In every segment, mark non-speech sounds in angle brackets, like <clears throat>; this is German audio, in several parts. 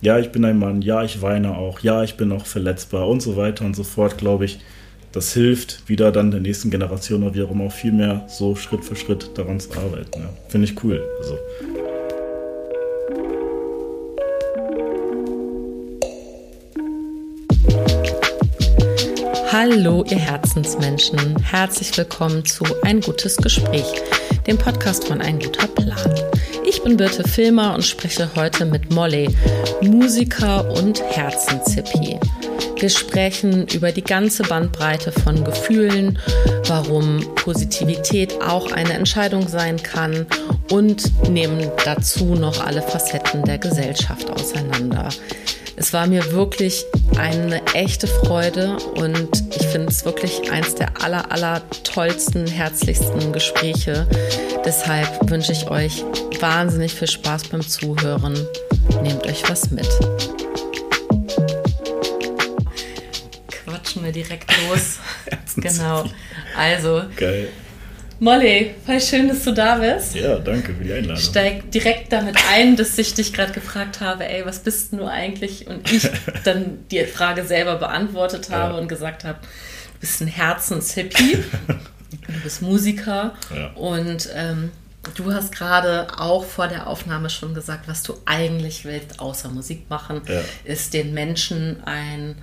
ja, ich bin ein Mann, ja, ich weine auch, ja, ich bin auch verletzbar und so weiter und so fort, glaube ich. Das hilft wieder dann der nächsten Generation oder wie auch immer auch viel mehr so Schritt für Schritt daran zu arbeiten. Ja. Finde ich cool. Also. Hallo, ihr Herzensmenschen. Herzlich willkommen zu Ein gutes Gespräch, dem Podcast von Ein guter Plan. Ich bin Birte Filmer und spreche heute mit Molly, Musiker und Herzenzippi. Wir sprechen über die ganze Bandbreite von Gefühlen, warum Positivität auch eine Entscheidung sein kann und nehmen dazu noch alle Facetten der Gesellschaft auseinander. Es war mir wirklich eine echte Freude und ich finde es wirklich eins der aller, aller tollsten, herzlichsten Gespräche. Deshalb wünsche ich euch wahnsinnig viel Spaß beim Zuhören. Nehmt euch was mit. Quatschen wir direkt los. <laughs> genau. Also. Geil. Molly, voll schön, dass du da bist. Ja, danke für die Einladung. Steig direkt damit ein, dass ich dich gerade gefragt habe, ey, was bist du eigentlich? Und ich <laughs> dann die Frage selber beantwortet habe ja. und gesagt habe, du bist ein Herzenshippie, du bist Musiker ja. und ähm, du hast gerade auch vor der Aufnahme schon gesagt, was du eigentlich willst, außer Musik machen, ja. ist den Menschen ein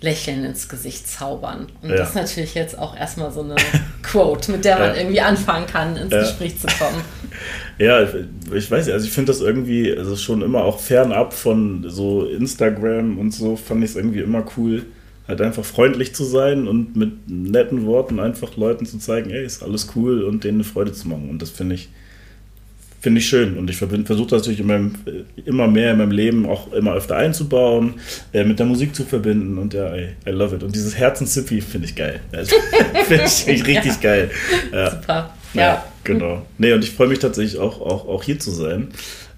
Lächeln ins Gesicht zaubern. Und ja. das ist natürlich jetzt auch erstmal so eine <laughs> Quote, mit der man ja. irgendwie anfangen kann, ins ja. Gespräch zu kommen. <laughs> Ja, ich weiß nicht, also ich finde das irgendwie, also schon immer auch fernab von so Instagram und so, fand ich es irgendwie immer cool, halt einfach freundlich zu sein und mit netten Worten einfach Leuten zu zeigen, ey, ist alles cool und denen eine Freude zu machen. Und das finde ich, finde ich schön. Und ich versuche das natürlich in meinem, immer mehr in meinem Leben auch immer öfter einzubauen, äh, mit der Musik zu verbinden. Und ja, I, I love it. Und dieses Herzenszippi finde ich geil. Also, <laughs> finde ich <laughs> richtig ja. geil. Ja. Super. Ja. ja. Genau. Nee, und ich freue mich tatsächlich auch, auch, auch hier zu sein.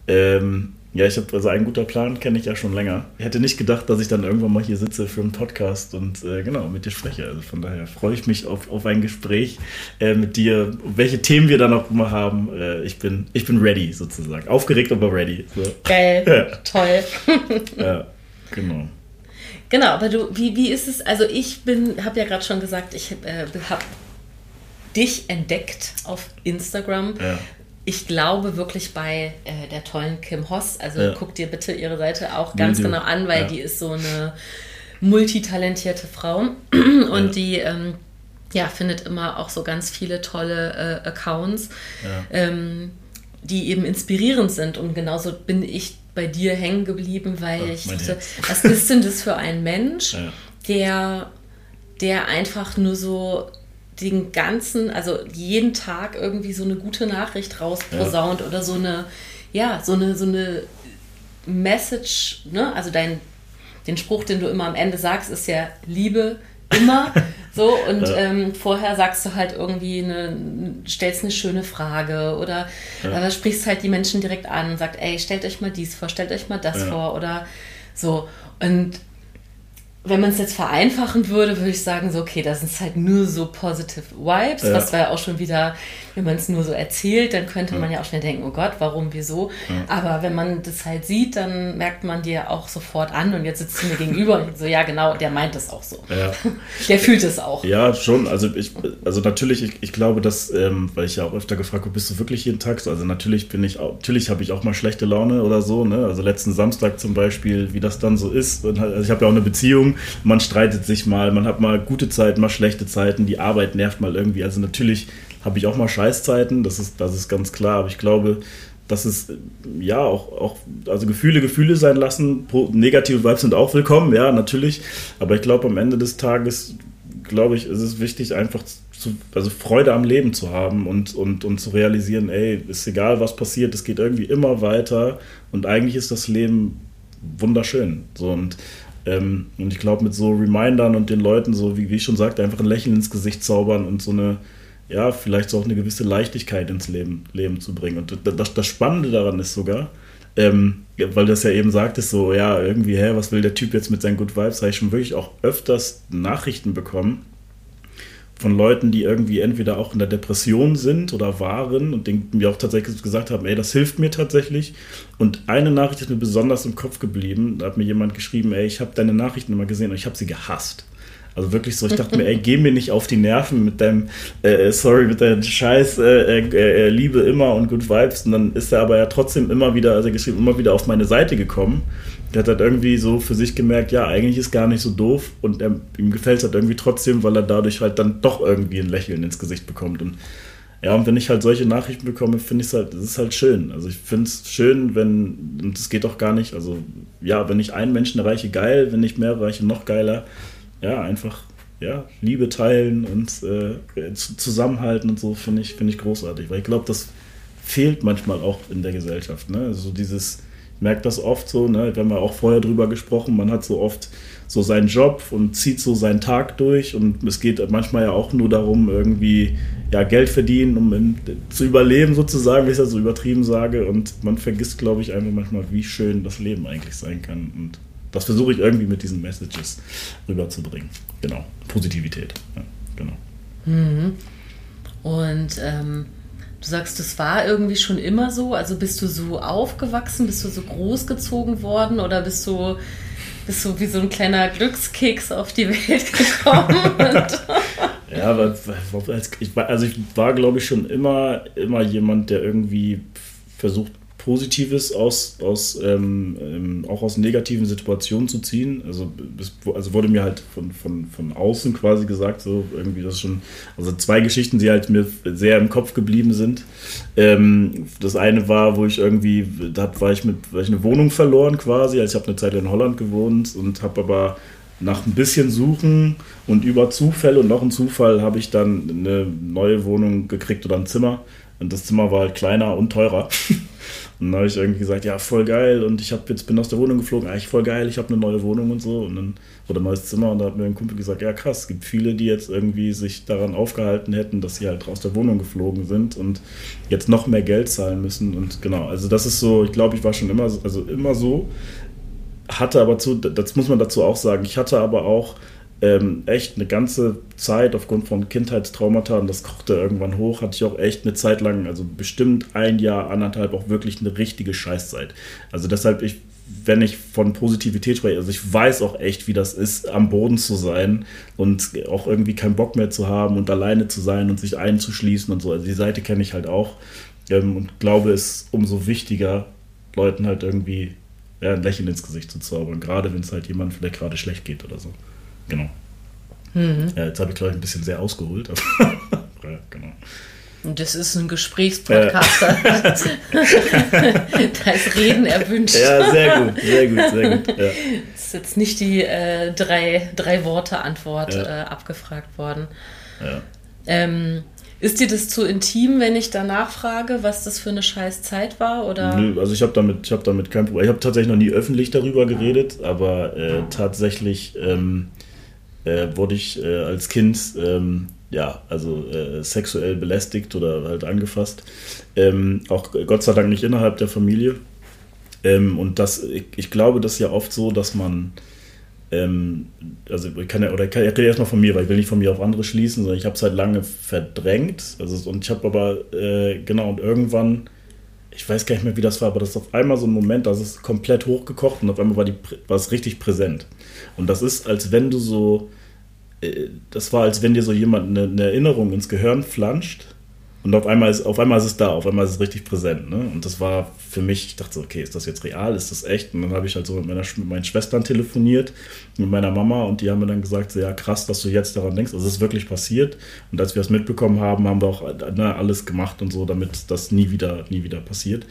Ähm, ja, ich habe also ein guter Plan, kenne ich ja schon länger. Ich hätte nicht gedacht, dass ich dann irgendwann mal hier sitze für einen Podcast und äh, genau mit dir spreche. Also von daher freue ich mich auf, auf ein Gespräch äh, mit dir. Welche Themen wir dann auch immer haben, äh, ich, bin, ich bin ready sozusagen. Aufgeregt, aber ready. So. Geil, <laughs> ja. toll. ja, genau. Genau, aber du, wie, wie ist es? Also ich bin, habe ja gerade schon gesagt, ich äh, habe dich entdeckt auf Instagram. Ja ich glaube wirklich bei äh, der tollen Kim Hoss, also ja. guck dir bitte ihre Seite auch ganz Video. genau an, weil ja. die ist so eine multitalentierte Frau <clears throat> und ja. die ähm, ja, findet immer auch so ganz viele tolle äh, Accounts, ähm, die eben inspirierend sind und genauso bin ich bei dir hängen geblieben, weil ich dachte, was ist denn das für ein Mensch, <laughs> der, der einfach nur so den ganzen, also jeden Tag irgendwie so eine gute Nachricht rausposaunt ja. oder so eine, ja, so eine, so eine Message, ne? Also dein, den Spruch, den du immer am Ende sagst, ist ja Liebe immer. <laughs> so, und ja. ähm, vorher sagst du halt irgendwie eine, stellst eine schöne Frage oder ja. sprichst halt die Menschen direkt an und sagst, ey, stellt euch mal dies vor, stellt euch mal das ja. vor oder so. Und wenn man es jetzt vereinfachen würde, würde ich sagen, so, okay, das sind halt nur so positive Vibes, ja. was war ja auch schon wieder, wenn man es nur so erzählt, dann könnte man ja auch schnell denken, oh Gott, warum, wieso? Aber wenn man das halt sieht, dann merkt man dir auch sofort an und jetzt sitzt du mir gegenüber und so, ja, genau, der meint es auch so. <laughs> Der fühlt es auch. Ja, schon. Also ich, also natürlich, ich, ich glaube, dass, ähm, weil ich ja auch öfter gefragt habe, bist du wirklich jeden Tag so? Also natürlich bin ich auch, natürlich habe ich auch mal schlechte Laune oder so, ne? Also letzten Samstag zum Beispiel, wie das dann so ist. Halt, also ich habe ja auch eine Beziehung man streitet sich mal, man hat mal gute Zeiten, mal schlechte Zeiten, die Arbeit nervt mal irgendwie. Also natürlich habe ich auch mal Scheißzeiten, das ist, das ist ganz klar, aber ich glaube, dass es ja auch, auch, also Gefühle Gefühle sein lassen, negative Vibes sind auch willkommen, ja, natürlich, aber ich glaube, am Ende des Tages, glaube ich, ist es wichtig, einfach zu, also Freude am Leben zu haben und, und, und zu realisieren, ey, ist egal, was passiert, es geht irgendwie immer weiter und eigentlich ist das Leben wunderschön. So, und ähm, und ich glaube, mit so Remindern und den Leuten, so wie, wie ich schon sagte, einfach ein Lächeln ins Gesicht zaubern und so eine, ja, vielleicht so auch eine gewisse Leichtigkeit ins Leben, Leben zu bringen. Und das, das Spannende daran ist sogar, ähm, weil das ja eben sagt, ist so, ja, irgendwie, hä, was will der Typ jetzt mit seinen Good Vibes? Habe ich schon wirklich auch öfters Nachrichten bekommen, von Leuten, die irgendwie entweder auch in der Depression sind oder waren und denen mir auch tatsächlich gesagt haben, ey, das hilft mir tatsächlich. Und eine Nachricht ist mir besonders im Kopf geblieben. Da hat mir jemand geschrieben, ey, ich habe deine Nachrichten immer gesehen und ich habe sie gehasst. Also wirklich so, ich dachte mir, ey, geh mir nicht auf die Nerven mit deinem, äh, äh sorry, mit deinem Scheiß, äh, äh, äh, Liebe immer und Good Vibes. Und dann ist er aber ja trotzdem immer wieder, also geschrieben, immer wieder auf meine Seite gekommen. Der hat halt irgendwie so für sich gemerkt, ja, eigentlich ist gar nicht so doof und er, ihm gefällt es halt irgendwie trotzdem, weil er dadurch halt dann doch irgendwie ein Lächeln ins Gesicht bekommt. Und ja, und wenn ich halt solche Nachrichten bekomme, finde ich es halt, das ist halt schön. Also ich finde es schön, wenn, und es geht auch gar nicht, also ja, wenn ich einen Menschen erreiche, geil, wenn ich mehr erreiche, noch geiler ja, einfach ja, Liebe teilen und äh, zusammenhalten und so finde ich, find ich großartig. Weil ich glaube, das fehlt manchmal auch in der Gesellschaft. Ne? Also dieses, ich merke das oft so, ne? wir haben ja auch vorher drüber gesprochen, man hat so oft so seinen Job und zieht so seinen Tag durch und es geht manchmal ja auch nur darum, irgendwie ja, Geld verdienen, um in, zu überleben sozusagen, wie ich das so übertrieben sage und man vergisst, glaube ich, einfach manchmal, wie schön das Leben eigentlich sein kann und das versuche ich irgendwie mit diesen Messages rüberzubringen. Genau. Positivität. Ja, genau. Mhm. Und ähm, du sagst, das war irgendwie schon immer so. Also bist du so aufgewachsen, bist du so großgezogen worden oder bist du, bist du wie so ein kleiner Glückskeks auf die Welt <laughs> gekommen? <laughs> ja, weil, also ich war, glaube ich, schon immer, immer jemand, der irgendwie versucht, Positives aus, aus ähm, ähm, auch aus negativen Situationen zu ziehen. Also, es, also wurde mir halt von, von, von außen quasi gesagt, so irgendwie das schon, also zwei Geschichten, die halt mir sehr im Kopf geblieben sind. Ähm, das eine war, wo ich irgendwie, da war ich mit, war ich eine Wohnung verloren quasi, also ich habe eine Zeit in Holland gewohnt und habe aber nach ein bisschen Suchen und über Zufälle und noch ein Zufall habe ich dann eine neue Wohnung gekriegt oder ein Zimmer. Und das Zimmer war halt kleiner und teurer. <laughs> Und dann habe ich irgendwie gesagt, ja, voll geil. Und ich hab jetzt bin aus der Wohnung geflogen, eigentlich voll geil, ich habe eine neue Wohnung und so. Und dann wurde ein neues Zimmer und da hat mir ein Kumpel gesagt, ja krass, es gibt viele, die jetzt irgendwie sich daran aufgehalten hätten, dass sie halt aus der Wohnung geflogen sind und jetzt noch mehr Geld zahlen müssen. Und genau, also das ist so, ich glaube, ich war schon immer, also immer so. Hatte aber zu, das muss man dazu auch sagen, ich hatte aber auch ähm, echt eine ganze Zeit aufgrund von Kindheitstraumata und das kochte irgendwann hoch, hatte ich auch echt eine Zeit lang, also bestimmt ein Jahr, anderthalb, auch wirklich eine richtige Scheißzeit. Also deshalb, ich, wenn ich von Positivität spreche, also ich weiß auch echt, wie das ist, am Boden zu sein und auch irgendwie keinen Bock mehr zu haben und alleine zu sein und sich einzuschließen und so. Also die Seite kenne ich halt auch ähm, und glaube, es ist umso wichtiger, Leuten halt irgendwie ja, ein Lächeln ins Gesicht zu zaubern, gerade wenn es halt jemandem vielleicht gerade schlecht geht oder so. Genau. Mhm. Ja, jetzt habe ich, glaube ich, ein bisschen sehr ausgeholt. <laughs> ja, genau. Das ist ein Gesprächspodcast. <laughs> da ist Reden erwünscht. Ja, sehr gut, sehr gut, sehr gut. Ja. Das ist jetzt nicht die äh, drei, drei Worte Antwort ja. äh, abgefragt worden. Ja. Ähm, ist dir das zu intim, wenn ich danach frage, was das für eine scheiß Zeit war? Oder? Nö, also ich habe damit, hab damit kein Problem. Ich habe tatsächlich noch nie öffentlich darüber geredet, aber äh, tatsächlich ähm, äh, wurde ich äh, als Kind ähm, ja, also äh, sexuell belästigt oder halt angefasst. Ähm, auch Gott sei Dank nicht innerhalb der Familie. Ähm, und das, ich, ich, glaube, das ist ja oft so, dass man, ähm, also ich kann ja, oder ich, kann, ich rede erstmal von mir, weil ich will nicht von mir auf andere schließen, sondern ich habe es halt lange verdrängt. Also, und ich habe aber, äh, genau, und irgendwann, ich weiß gar nicht mehr, wie das war, aber das ist auf einmal so ein Moment, da ist es komplett hochgekocht und auf einmal war, die, war es richtig präsent. Und das ist, als wenn du so, das war, als wenn dir so jemand eine, eine Erinnerung ins Gehirn flanscht und auf einmal ist, auf einmal ist es da, auf einmal ist es richtig präsent. Ne? Und das war für mich, ich dachte so, okay, ist das jetzt real, ist das echt? Und dann habe ich halt so mit, meiner, mit meinen Schwestern telefoniert, mit meiner Mama und die haben mir dann gesagt, so, ja krass, dass du jetzt daran denkst. Also es ist wirklich passiert. Und als wir das mitbekommen haben, haben wir auch ne, alles gemacht und so, damit das nie wieder, nie wieder passiert.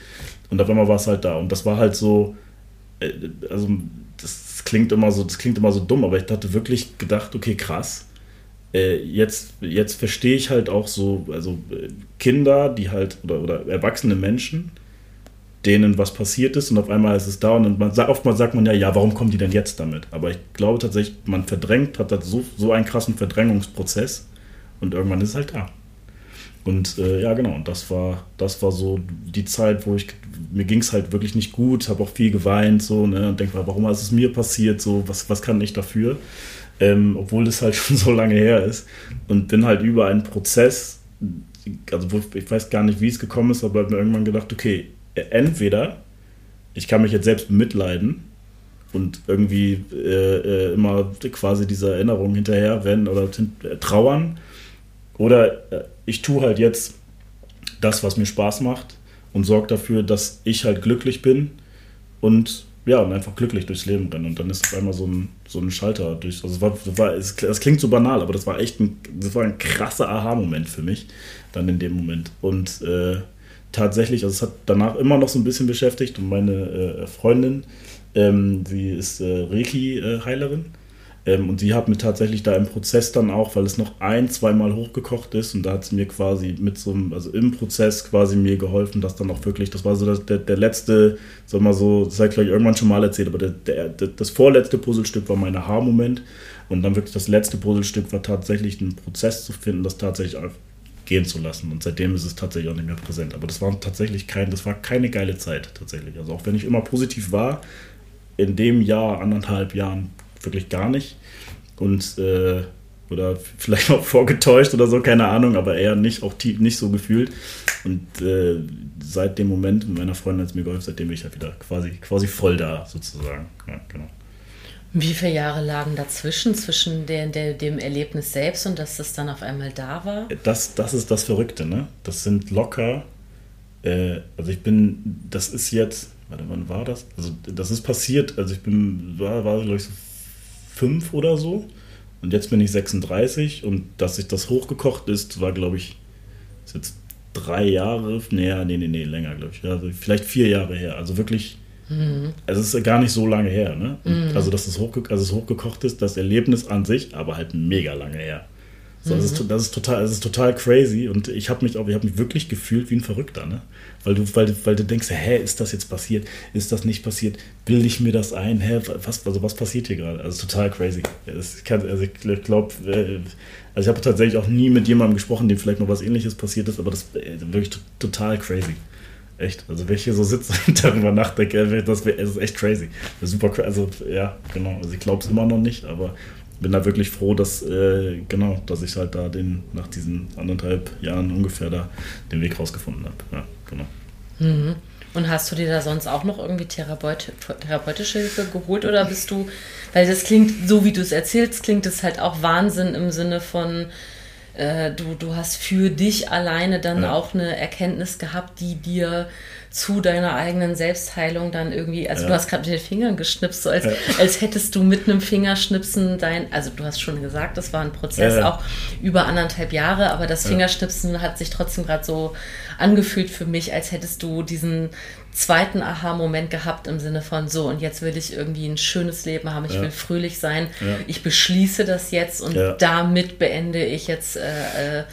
Und auf einmal war es halt da. Und das war halt so, äh, also das klingt immer so, das klingt immer so dumm, aber ich hatte wirklich gedacht, okay, krass. Äh, jetzt, jetzt verstehe ich halt auch so, also äh, Kinder, die halt, oder, oder erwachsene Menschen, denen was passiert ist und auf einmal ist es da und man, oftmals sagt man ja, ja, warum kommen die denn jetzt damit? Aber ich glaube tatsächlich, man verdrängt, hat so, so einen krassen Verdrängungsprozess und irgendwann ist es halt da. Und äh, ja, genau, und das war, das war so die Zeit, wo ich, mir ging es halt wirklich nicht gut, habe auch viel geweint, so, ne, und denke, warum ist es mir passiert, so, was, was kann ich dafür? ähm, obwohl das halt <laughs> schon so lange her ist. Und bin halt über einen Prozess, also ich weiß gar nicht, wie es gekommen ist, aber habe mir irgendwann gedacht, okay, entweder ich kann mich jetzt selbst bemitleiden und irgendwie äh, äh immer quasi dieser Erinnerung hinterher werden oder äh, trauern, oder äh, ich tue halt jetzt das, was mir Spaß macht und sorge dafür, dass ich halt glücklich bin und ja, und einfach glücklich durchs Leben renne. Und dann ist auf einmal so ein, so ein Schalter durch. Also es war, es war, das klingt so banal, aber das war echt ein, das war ein krasser Aha-Moment für mich, dann in dem Moment. Und äh, tatsächlich, also es hat danach immer noch so ein bisschen beschäftigt und meine äh, Freundin, ähm, sie ist äh, Reiki-Heilerin. Ähm, und sie hat mir tatsächlich da im Prozess dann auch, weil es noch ein, zweimal hochgekocht ist und da hat sie mir quasi mit so einem, also im Prozess quasi mir geholfen, dass dann auch wirklich, das war so der, der letzte, sag mal so, das habe ich vielleicht irgendwann schon mal erzählt, aber der, der, das vorletzte Puzzlestück war mein Aha-Moment und dann wirklich das letzte Puzzlestück war tatsächlich einen Prozess zu finden, das tatsächlich gehen zu lassen. Und seitdem ist es tatsächlich auch nicht mehr präsent. Aber das war tatsächlich kein, das war keine geile Zeit tatsächlich. Also auch wenn ich immer positiv war, in dem Jahr, anderthalb Jahren wirklich gar nicht. Und äh, oder vielleicht auch vorgetäuscht oder so, keine Ahnung, aber eher nicht, auch tief, nicht so gefühlt. Und äh, seit dem Moment mit meiner Freundin hat es mir geholfen, seitdem bin ich halt wieder quasi, quasi voll da, sozusagen. Ja, genau. Wie viele Jahre lagen dazwischen, zwischen der, der, dem Erlebnis selbst und dass das dann auf einmal da war? Das, das ist das Verrückte, ne? Das sind locker, äh, also ich bin, das ist jetzt, warte, wann war das? Also das ist passiert, also ich bin, war, war glaube ich so fünf oder so. Und jetzt bin ich 36 und dass sich das hochgekocht ist, war, glaube ich, ist jetzt drei Jahre, nee, nee, nee, nee, länger, glaube ich. Also vielleicht vier Jahre her. Also wirklich, mhm. also es ist gar nicht so lange her. Ne? Mhm. Also, dass es, hochge also es hochgekocht ist, das Erlebnis an sich, aber halt mega lange her. So, mhm. das, ist, das, ist total, das ist total crazy und ich habe mich auch, ich habe mich wirklich gefühlt wie ein Verrückter, ne? Weil du, weil, weil du denkst, hä, ist das jetzt passiert? Ist das nicht passiert? Bilde ich mir das ein? Hä, was, also was passiert hier gerade? Also total crazy. Kann, also ich glaube, äh, also ich habe tatsächlich auch nie mit jemandem gesprochen, dem vielleicht noch was ähnliches passiert ist, aber das ist äh, wirklich total crazy. Echt. Also wenn ich hier so sitze <laughs> und darüber nachdenke, das, wär, das ist echt crazy. Super, also ja, genau. Also ich glaube es immer noch nicht, aber bin da wirklich froh, dass, äh, genau, dass ich halt da den, nach diesen anderthalb Jahren ungefähr da den Weg rausgefunden habe. Ja, genau. Mhm. Und hast du dir da sonst auch noch irgendwie Therapeut, therapeutische Hilfe geholt oder bist du, weil das klingt, so wie du es erzählst, klingt es halt auch Wahnsinn im Sinne von, äh, du, du hast für dich alleine dann ja. auch eine Erkenntnis gehabt, die dir zu deiner eigenen Selbstheilung dann irgendwie, also ja. du hast gerade mit den Fingern geschnipst, so als, ja. als hättest du mit einem Fingerschnipsen dein, also du hast schon gesagt, das war ein Prozess ja, auch über anderthalb Jahre, aber das Fingerschnipsen hat sich trotzdem gerade so angefühlt für mich, als hättest du diesen zweiten Aha-Moment gehabt im Sinne von so und jetzt will ich irgendwie ein schönes Leben haben, ich will fröhlich sein, ich beschließe das jetzt und damit beende ich jetzt äh, äh,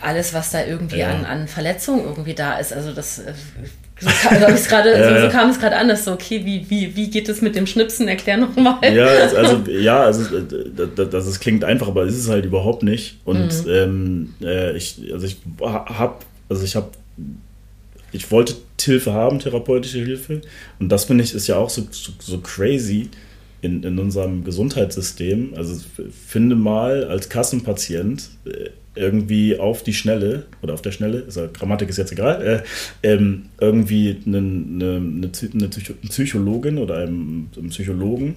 alles, was da irgendwie ja. an, an Verletzungen irgendwie da ist. Also das äh, so, <laughs> kam, grade, ja. so, so, kam es gerade an, dass so, okay, wie, wie, wie geht es mit dem Schnipsen? Erklär nochmal. Ja, <laughs> also, ja, also das, das, klingt einfach, aber es ist halt überhaupt nicht. Und mhm. ähm, äh, ich, also ich habe, also ich habe, ich wollte Hilfe haben, therapeutische Hilfe. Und das finde ich ist ja auch so, so, so crazy in, in unserem Gesundheitssystem. Also finde mal als Kassenpatient äh, irgendwie auf die Schnelle oder auf der Schnelle, also Grammatik ist jetzt egal, äh, ähm, irgendwie eine, eine, eine, Psychologin oder einem, einem Psychologen,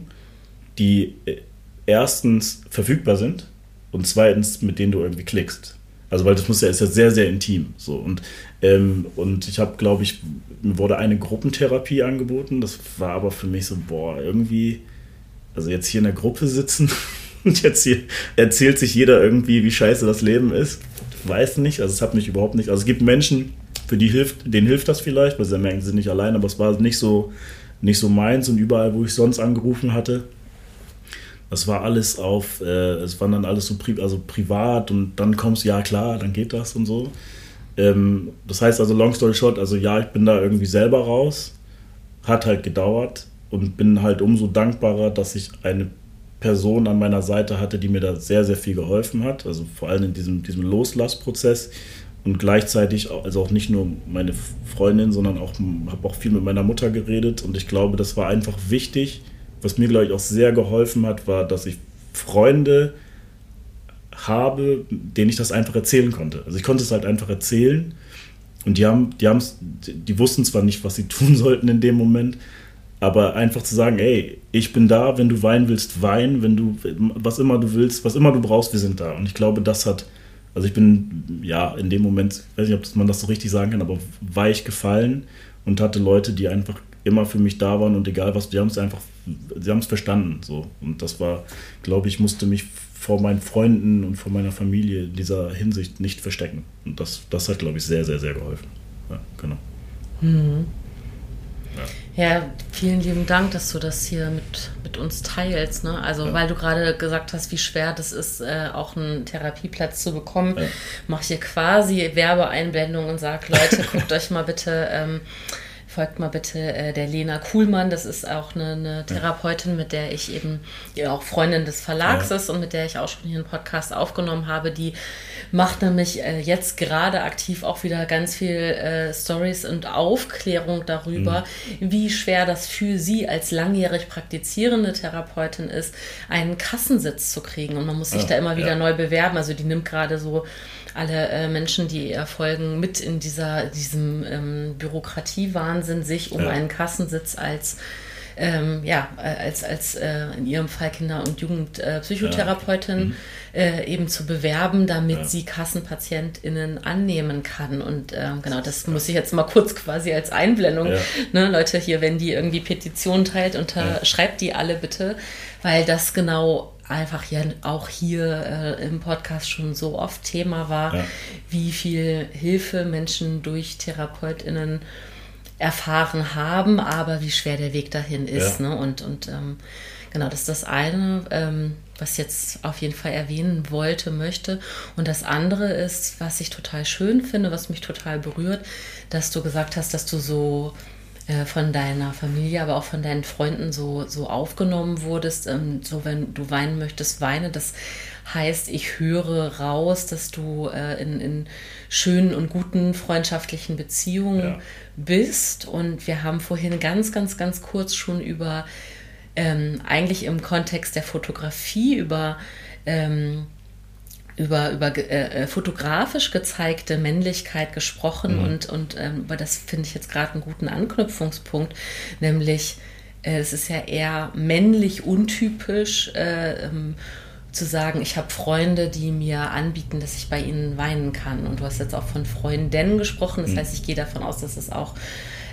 die äh, erstens verfügbar sind und zweitens mit denen du irgendwie klickst. Also weil das muss ja ist ja sehr sehr intim so und ähm, und ich habe glaube ich mir wurde eine Gruppentherapie angeboten. Das war aber für mich so boah irgendwie also jetzt hier in der Gruppe sitzen <laughs> Und jetzt hier erzählt sich jeder irgendwie, wie scheiße das Leben ist. Weiß nicht, also es hat mich überhaupt nicht. Also es gibt Menschen, für die hilft, denen hilft das vielleicht, weil sie merken, sie sind nicht allein, aber es war nicht so, nicht so meins und überall, wo ich sonst angerufen hatte. Das war alles auf, äh, es war dann alles so pri also privat und dann kommst ja klar, dann geht das und so. Ähm, das heißt also, long story short, also ja, ich bin da irgendwie selber raus, hat halt gedauert und bin halt umso dankbarer, dass ich eine Person an meiner Seite hatte, die mir da sehr, sehr viel geholfen hat. Also vor allem in diesem, diesem Loslassprozess und gleichzeitig, also auch nicht nur meine Freundin, sondern auch habe auch viel mit meiner Mutter geredet und ich glaube, das war einfach wichtig was mir, glaube ich, auch sehr geholfen hat, war, dass ich Freunde habe, denen ich das einfach erzählen konnte. Also ich konnte es halt einfach erzählen und die haben, die haben die wussten zwar nicht, was sie <laughs> tun sollten in dem Moment, aber einfach zu sagen, ey, ich bin da, wenn du weinen willst, wein, wenn du, was immer du willst, was immer du brauchst, wir sind da. Und ich glaube, das hat, also ich bin, ja, in dem Moment, ich weiß nicht, ob man das so richtig sagen kann, aber weich gefallen und hatte Leute, die einfach immer für mich da waren und egal was, die haben es einfach, sie haben es verstanden, so. Und das war, glaube ich, musste mich vor meinen Freunden und vor meiner Familie in dieser Hinsicht nicht verstecken. Und das, das hat, glaube ich, sehr, sehr, sehr geholfen. Ja, genau. Mhm. Ja. Vielen lieben Dank, dass du das hier mit, mit uns teilst. Ne? Also, ja. weil du gerade gesagt hast, wie schwer das ist, äh, auch einen Therapieplatz zu bekommen, ja. mache ich hier quasi Werbeeinblendung und sage, Leute, <laughs> guckt euch mal bitte. Ähm, folgt mal bitte äh, der Lena Kuhlmann. Das ist auch eine, eine Therapeutin, mit der ich eben, die auch Freundin des Verlags ja. ist und mit der ich auch schon hier einen Podcast aufgenommen habe. Die macht nämlich äh, jetzt gerade aktiv auch wieder ganz viel äh, Stories und Aufklärung darüber, mhm. wie schwer das für sie als langjährig praktizierende Therapeutin ist, einen Kassensitz zu kriegen. Und man muss sich oh, da immer wieder ja. neu bewerben. Also die nimmt gerade so alle äh, Menschen, die erfolgen, mit in dieser, diesem ähm, Bürokratiewahnsinn sich um ja. einen Kassensitz als ähm, ja, als, als äh, in ihrem Fall Kinder- und Jugendpsychotherapeutin äh, ja. mhm. äh, eben zu bewerben, damit ja. sie KassenpatientInnen annehmen kann. Und ähm, genau, das muss ich jetzt mal kurz quasi als Einblendung. Ja. Ne, Leute, hier, wenn die irgendwie Petitionen teilt, unterschreibt die alle bitte, weil das genau einfach ja auch hier äh, im Podcast schon so oft Thema war, ja. wie viel Hilfe Menschen durch TherapeutInnen erfahren haben, aber wie schwer der Weg dahin ist. Ja. Ne? Und, und ähm, genau, das ist das eine, ähm, was ich jetzt auf jeden Fall erwähnen wollte, möchte. Und das andere ist, was ich total schön finde, was mich total berührt, dass du gesagt hast, dass du so von deiner Familie, aber auch von deinen Freunden so, so aufgenommen wurdest. Ähm, so, wenn du weinen möchtest, weine. Das heißt, ich höre raus, dass du äh, in, in schönen und guten freundschaftlichen Beziehungen ja. bist. Und wir haben vorhin ganz, ganz, ganz kurz schon über ähm, eigentlich im Kontext der Fotografie, über ähm, über, über äh, äh, fotografisch gezeigte Männlichkeit gesprochen mhm. und, und ähm, das finde ich jetzt gerade einen guten Anknüpfungspunkt, nämlich äh, es ist ja eher männlich untypisch. Äh, ähm, zu sagen, ich habe Freunde, die mir anbieten, dass ich bei ihnen weinen kann. Und du hast jetzt auch von Freundinnen gesprochen. Das mhm. heißt, ich gehe davon aus, dass es auch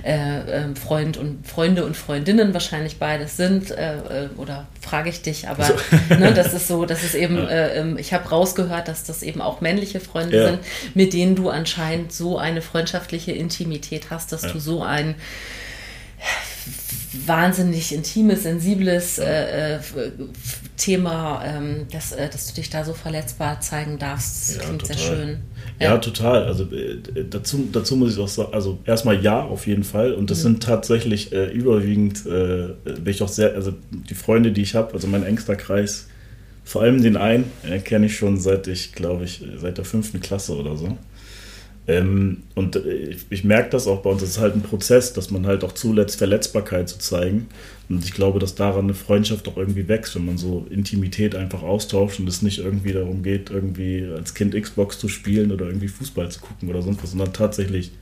äh, ähm, Freund und Freunde und Freundinnen wahrscheinlich beides sind äh, äh oder frage ich dich, aber so. <laughs> ne, das ist so, das ist eben, ja. äh, ähm, ich habe rausgehört, dass das eben auch männliche Freunde ja. sind, mit denen du anscheinend so eine freundschaftliche Intimität hast, dass ja. du so ein wahnsinnig intimes, sensibles äh, äh, Thema, ähm, dass, äh, dass du dich da so verletzbar zeigen darfst. Das ja, klingt total. sehr schön. Ja, ja, total. Also äh, dazu, dazu muss ich auch sagen, also erstmal ja, auf jeden Fall. Und das mhm. sind tatsächlich äh, überwiegend, äh, bin ich auch sehr, also die Freunde, die ich habe, also mein engster Kreis, vor allem den einen, kenne ich schon seit ich, glaube ich, seit der fünften Klasse oder so. Ähm, und ich, ich merke das auch bei uns, es ist halt ein Prozess, dass man halt auch zuletzt Verletzbarkeit zu zeigen. Und ich glaube, dass daran eine Freundschaft auch irgendwie wächst, wenn man so Intimität einfach austauscht und es nicht irgendwie darum geht, irgendwie als Kind Xbox zu spielen oder irgendwie Fußball zu gucken oder sonst was, sondern tatsächlich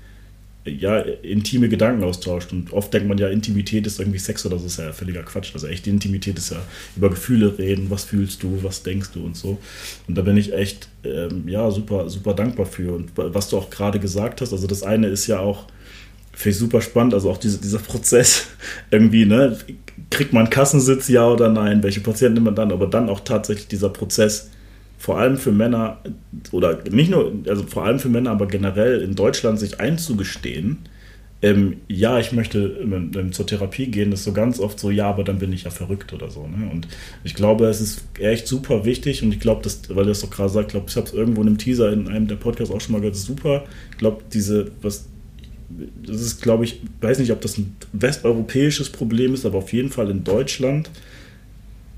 ja, intime Gedanken austauscht. Und oft denkt man ja, Intimität ist irgendwie Sex oder so, ist ja völliger Quatsch. Also echte Intimität ist ja über Gefühle reden, was fühlst du, was denkst du und so. Und da bin ich echt, ähm, ja, super, super dankbar für. Und was du auch gerade gesagt hast, also das eine ist ja auch, finde ich super spannend, also auch diese, dieser Prozess <laughs> irgendwie, ne, kriegt man Kassensitz, ja oder nein, welche Patienten nimmt man dann, aber dann auch tatsächlich dieser Prozess, vor allem für Männer, oder nicht nur, also vor allem für Männer, aber generell in Deutschland sich einzugestehen, ähm, ja, ich möchte ähm, zur Therapie gehen, ist so ganz oft so, ja, aber dann bin ich ja verrückt oder so. Ne? Und ich glaube, es ist echt super wichtig und ich glaube, weil du das doch gerade sagst, ich glaube, ich habe es irgendwo in einem Teaser in einem der Podcasts auch schon mal gehört, super. Ich glaube, diese, was, das ist, glaube ich, weiß nicht, ob das ein westeuropäisches Problem ist, aber auf jeden Fall in Deutschland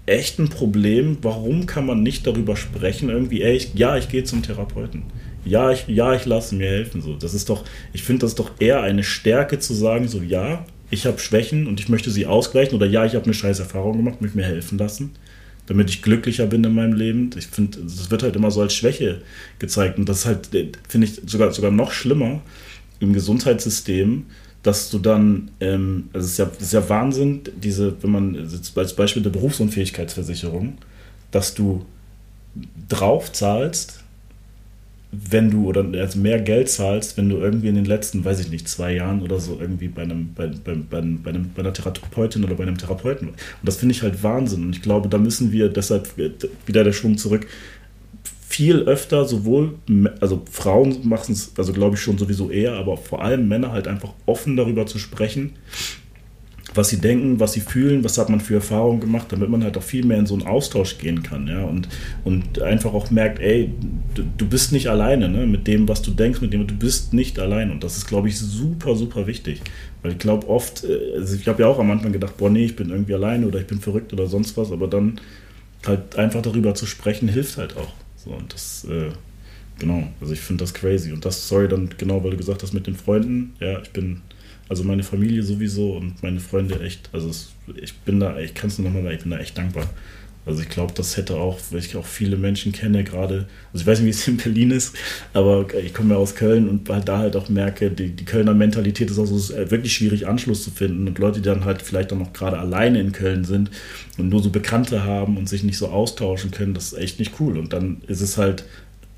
echt ein Problem. Warum kann man nicht darüber sprechen, irgendwie, ey, ich, ja, ich gehe zum Therapeuten. Ja, ich, ja, ich lasse mir helfen. So, das ist doch, ich finde das doch eher eine Stärke zu sagen, so, ja, ich habe Schwächen und ich möchte sie ausgleichen oder ja, ich habe eine scheiß Erfahrung gemacht, möchte mir helfen lassen, damit ich glücklicher bin in meinem Leben. Ich finde, das wird halt immer so als Schwäche gezeigt und das ist halt, finde ich, sogar, sogar noch schlimmer im Gesundheitssystem, dass du dann, ähm, also es ist ja, es ist ja Wahnsinn, diese, wenn man, als Beispiel der Berufsunfähigkeitsversicherung, dass du drauf zahlst, wenn du oder also mehr Geld zahlst, wenn du irgendwie in den letzten, weiß ich nicht, zwei Jahren oder so irgendwie bei einem, bei, bei, bei, bei, einem, bei einer Therapeutin oder bei einem Therapeuten. Und das finde ich halt Wahnsinn. Und ich glaube, da müssen wir deshalb wieder der Schwung zurück viel öfter sowohl, also Frauen machen es, also glaube ich schon sowieso eher, aber vor allem Männer halt einfach offen darüber zu sprechen, was sie denken, was sie fühlen, was hat man für Erfahrungen gemacht, damit man halt auch viel mehr in so einen Austausch gehen kann, ja, und, und einfach auch merkt, ey, du, du bist nicht alleine, ne, mit dem, was du denkst, mit dem, du bist nicht allein und das ist, glaube ich, super, super wichtig, weil ich glaube oft, äh, also ich habe ja auch am Anfang gedacht, boah, nee, ich bin irgendwie alleine oder ich bin verrückt oder sonst was, aber dann halt einfach darüber zu sprechen, hilft halt auch, so, und das, äh, genau, also ich finde das crazy und das, sorry, dann genau, weil du gesagt hast mit den Freunden, ja, ich bin also meine Familie sowieso und meine Freunde echt. Also es, ich bin da, ich kann es nur nochmal sagen, ich bin da echt dankbar. Also ich glaube, das hätte auch, weil ich auch viele Menschen kenne gerade, also ich weiß nicht, wie es in Berlin ist, aber ich komme ja aus Köln und halt da halt auch merke, die, die Kölner Mentalität ist auch so ist wirklich schwierig, Anschluss zu finden. Und Leute, die dann halt vielleicht auch noch gerade alleine in Köln sind und nur so Bekannte haben und sich nicht so austauschen können, das ist echt nicht cool. Und dann ist es halt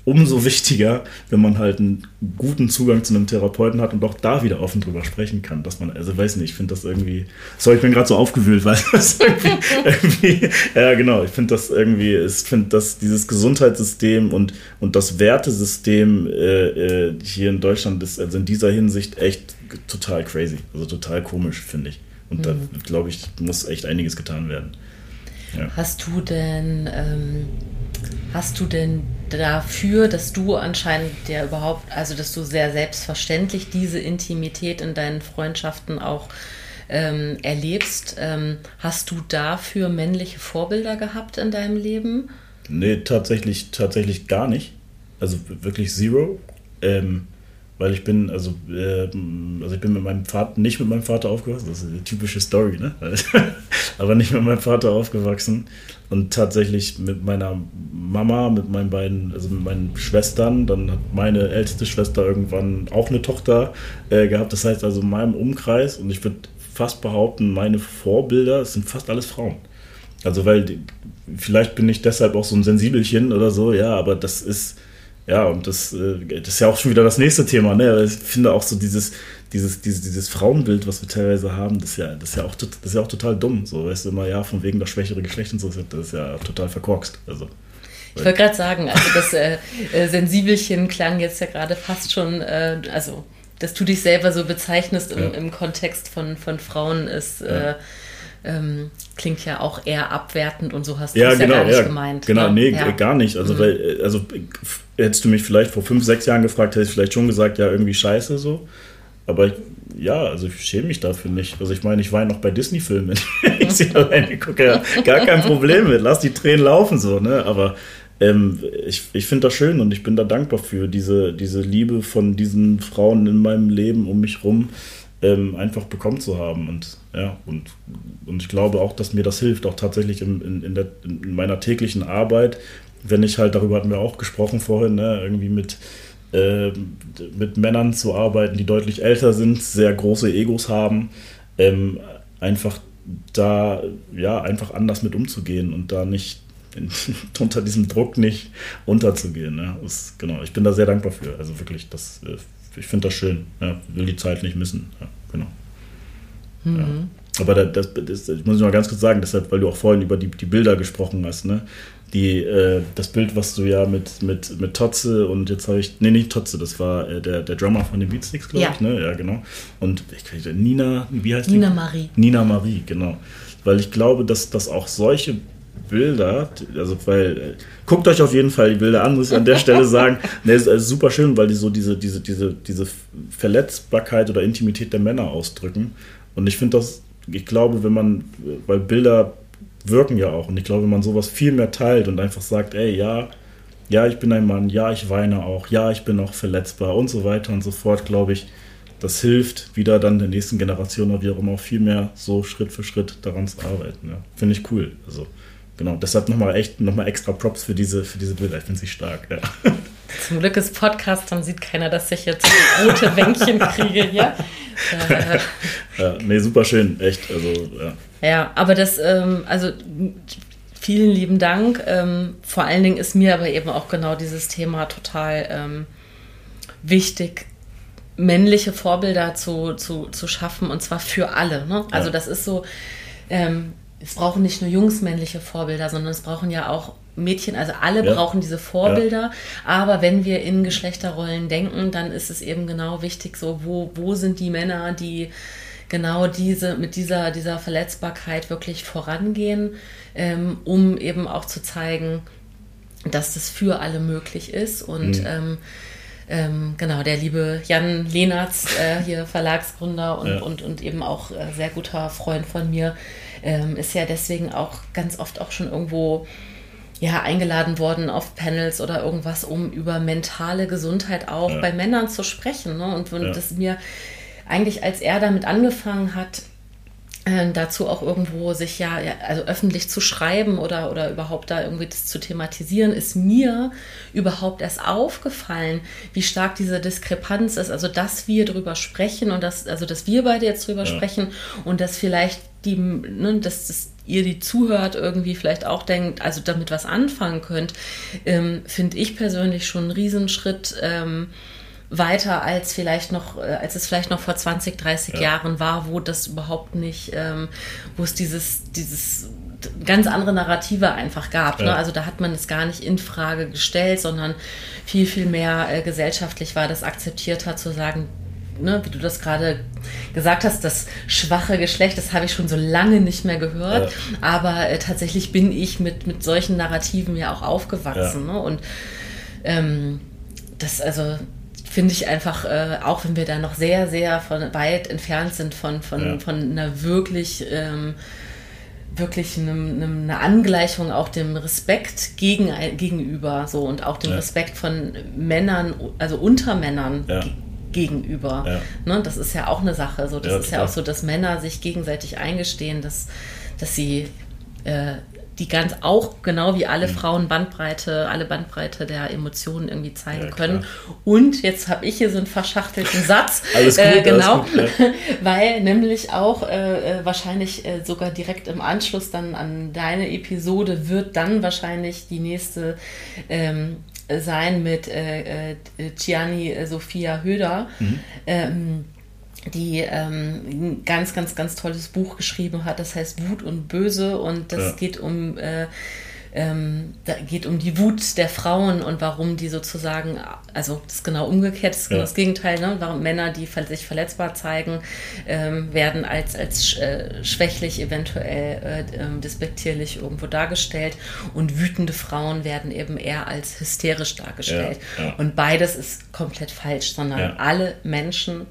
umso wichtiger, wenn man halt einen guten Zugang zu einem Therapeuten hat und auch da wieder offen drüber sprechen kann, dass man, also weiß nicht, ich finde das irgendwie, sorry, ich bin gerade so aufgewühlt, <laughs> weil das irgendwie, irgendwie ja genau, ich finde das irgendwie, ich finde dass dieses Gesundheitssystem und, und das Wertesystem äh, äh, hier in Deutschland ist also in dieser Hinsicht echt total crazy, also total komisch, finde ich. Und mhm. da, glaube ich, muss echt einiges getan werden. Ja. Hast du denn, ähm, hast du denn dafür, dass du anscheinend ja überhaupt, also dass du sehr selbstverständlich diese Intimität in deinen Freundschaften auch ähm, erlebst, ähm, hast du dafür männliche Vorbilder gehabt in deinem Leben? Nee, tatsächlich, tatsächlich gar nicht. Also wirklich zero. Ähm, weil ich bin, also, äh, also ich bin mit meinem Vater, nicht mit meinem Vater aufgewachsen, das ist eine typische Story, ne? <laughs> Aber nicht mit meinem Vater aufgewachsen und tatsächlich mit meiner Mama, mit meinen beiden, also mit meinen Schwestern, dann hat meine älteste Schwester irgendwann auch eine Tochter äh, gehabt. Das heißt also in meinem Umkreis und ich würde fast behaupten, meine Vorbilder sind fast alles Frauen. Also weil vielleicht bin ich deshalb auch so ein Sensibelchen oder so, ja, aber das ist ja, und das, äh, das ist ja auch schon wieder das nächste Thema. Ne? Ich finde auch so dieses, dieses, dieses, dieses Frauenbild, was wir teilweise haben, das ist ja, das ist ja, auch, das ist ja auch total dumm. So, weißt du immer, ja, von wegen das schwächere Geschlecht und so, das ist ja total verkorkst. Also, ich wollte gerade sagen, also das äh, äh, Sensibelchen klang jetzt ja gerade fast schon, äh, also dass du dich selber so bezeichnest im, ja. im Kontext von, von Frauen ist. Ja. Äh, ähm, klingt ja auch eher abwertend und so hast du ja, es genau, ja gar nicht ja, gemeint. Genau, ne? nee, ja. gar nicht. Also, mhm. weil, also hättest du mich vielleicht vor fünf, sechs Jahren gefragt, hätte ich vielleicht schon gesagt, ja, irgendwie scheiße so. Aber ja, also ich schäme mich dafür nicht. Also ich meine, ich weine noch bei Disney-Filmen. <laughs> ich sie alleine gucke, ja, gar kein Problem mit. Lass die Tränen laufen so, ne? Aber ähm, ich, ich finde das schön und ich bin da dankbar für diese, diese Liebe von diesen Frauen in meinem Leben um mich rum ähm, einfach bekommen zu haben. Und ja, und, und ich glaube auch, dass mir das hilft, auch tatsächlich in, in, in, der, in meiner täglichen Arbeit, wenn ich halt, darüber hatten wir auch gesprochen vorhin, ne, irgendwie mit, äh, mit Männern zu arbeiten, die deutlich älter sind, sehr große Egos haben, ähm, einfach da ja einfach anders mit umzugehen und da nicht <laughs> unter diesem Druck nicht unterzugehen. Ne? Das, genau, ich bin da sehr dankbar für. Also wirklich, das äh, ich finde das schön. Ja, will die Zeit nicht missen. Ja, genau. Mhm. Ja. Aber das, das, das, muss ich mal ganz kurz sagen, deshalb, weil du auch vorhin über die, die Bilder gesprochen hast, ne? Die, äh, das Bild, was du ja mit, mit, mit Totze und jetzt habe ich, nee, nicht Totze, das war äh, der, der Drummer von den Beatsticks, glaube ja. ich, ne? Ja, genau. Und ich, Nina, wie heißt Nina die? Nina Marie. Nina Marie, genau. Weil ich glaube, dass, dass auch solche Bilder, also weil, äh, guckt euch auf jeden Fall die Bilder an, muss ich an der Stelle <laughs> sagen. Ne, ist, ist super schön, weil die so diese, diese, diese, diese Verletzbarkeit oder Intimität der Männer ausdrücken. Und ich finde das, ich glaube, wenn man, weil Bilder wirken ja auch. Und ich glaube, wenn man sowas viel mehr teilt und einfach sagt, ey, ja, ja, ich bin ein Mann, ja, ich weine auch, ja, ich bin auch verletzbar und so weiter und so fort, glaube ich, das hilft, wieder dann der nächsten Generation oder wie auch immer auch viel mehr so Schritt für Schritt daran zu arbeiten. Ja. Finde ich cool. Also genau, deshalb nochmal echt nochmal extra Props für diese, für diese Bilder. Ich finde sie stark. Ja. Zum Glück ist Podcast, dann sieht keiner, dass ich jetzt rote Wänkchen kriege hier. Äh, <laughs> ja, nee, super schön, echt. Also, ja. ja, aber das, ähm, also vielen lieben Dank. Ähm, vor allen Dingen ist mir aber eben auch genau dieses Thema total ähm, wichtig, männliche Vorbilder zu, zu, zu schaffen und zwar für alle. Ne? Also ja. das ist so, ähm, es brauchen nicht nur Jungs männliche Vorbilder, sondern es brauchen ja auch Mädchen, also alle ja. brauchen diese Vorbilder. Ja. Aber wenn wir in Geschlechterrollen denken, dann ist es eben genau wichtig, so wo, wo sind die Männer, die genau diese mit dieser, dieser Verletzbarkeit wirklich vorangehen, ähm, um eben auch zu zeigen, dass das für alle möglich ist. Und mhm. ähm, ähm, genau, der liebe Jan Lehnertz, äh, hier <laughs> Verlagsgründer und, ja. und, und eben auch äh, sehr guter Freund von mir, ähm, ist ja deswegen auch ganz oft auch schon irgendwo ja, eingeladen worden auf Panels oder irgendwas, um über mentale Gesundheit auch ja. bei Männern zu sprechen. Ne? Und, und ja. das mir eigentlich, als er damit angefangen hat, dazu auch irgendwo sich ja, ja, also öffentlich zu schreiben oder, oder überhaupt da irgendwie das zu thematisieren, ist mir überhaupt erst aufgefallen, wie stark diese Diskrepanz ist. Also, dass wir drüber sprechen und dass, also, dass wir beide jetzt drüber ja. sprechen und dass vielleicht die, ne, dass das ihr, die zuhört, irgendwie vielleicht auch denkt, also damit was anfangen könnt, ähm, finde ich persönlich schon einen Riesenschritt. Ähm, weiter als vielleicht noch, äh, als es vielleicht noch vor 20, 30 ja. Jahren war, wo das überhaupt nicht, ähm, wo es dieses, dieses ganz andere Narrative einfach gab. Ne? Ja. Ne? Also da hat man es gar nicht in Frage gestellt, sondern viel, viel mehr äh, gesellschaftlich war das akzeptierter zu sagen, ne, wie du das gerade gesagt hast, das schwache Geschlecht, das habe ich schon so lange nicht mehr gehört. Ja. Aber äh, tatsächlich bin ich mit, mit solchen Narrativen ja auch aufgewachsen. Ne? Und ähm, das, also finde ich einfach, äh, auch wenn wir da noch sehr, sehr von weit entfernt sind von, von, ja. von einer wirklich, ähm, wirklich einem, einem, einer Angleichung auch dem Respekt gegen, gegenüber so und auch dem ja. Respekt von Männern, also unter Männern ja. gegenüber. Ne, das ist ja auch eine Sache. So, das ist ja auch so, dass Männer sich gegenseitig eingestehen, dass, dass sie äh, die ganz auch genau wie alle mhm. Frauen Bandbreite, alle Bandbreite der Emotionen irgendwie zeigen ja, können. Und jetzt habe ich hier so einen verschachtelten Satz. <laughs> alles gut, äh, genau, alles gut, ja. <laughs> weil nämlich auch äh, äh, wahrscheinlich äh, sogar direkt im Anschluss dann an deine Episode wird dann wahrscheinlich die nächste ähm, sein mit äh, äh Gianni Sophia Höder. Mhm. Ähm, die ähm, ein ganz, ganz, ganz tolles Buch geschrieben hat. Das heißt Wut und Böse und das ja. geht um äh, ähm, da geht um die Wut der Frauen und warum die sozusagen, also das ist genau umgekehrt, das ist genau ja. das Gegenteil, ne? warum Männer, die sich verletzbar zeigen, ähm, werden als, als äh, schwächlich, eventuell äh, ähm, despektierlich irgendwo dargestellt und wütende Frauen werden eben eher als hysterisch dargestellt. Ja, ja. Und beides ist komplett falsch, sondern alle Menschen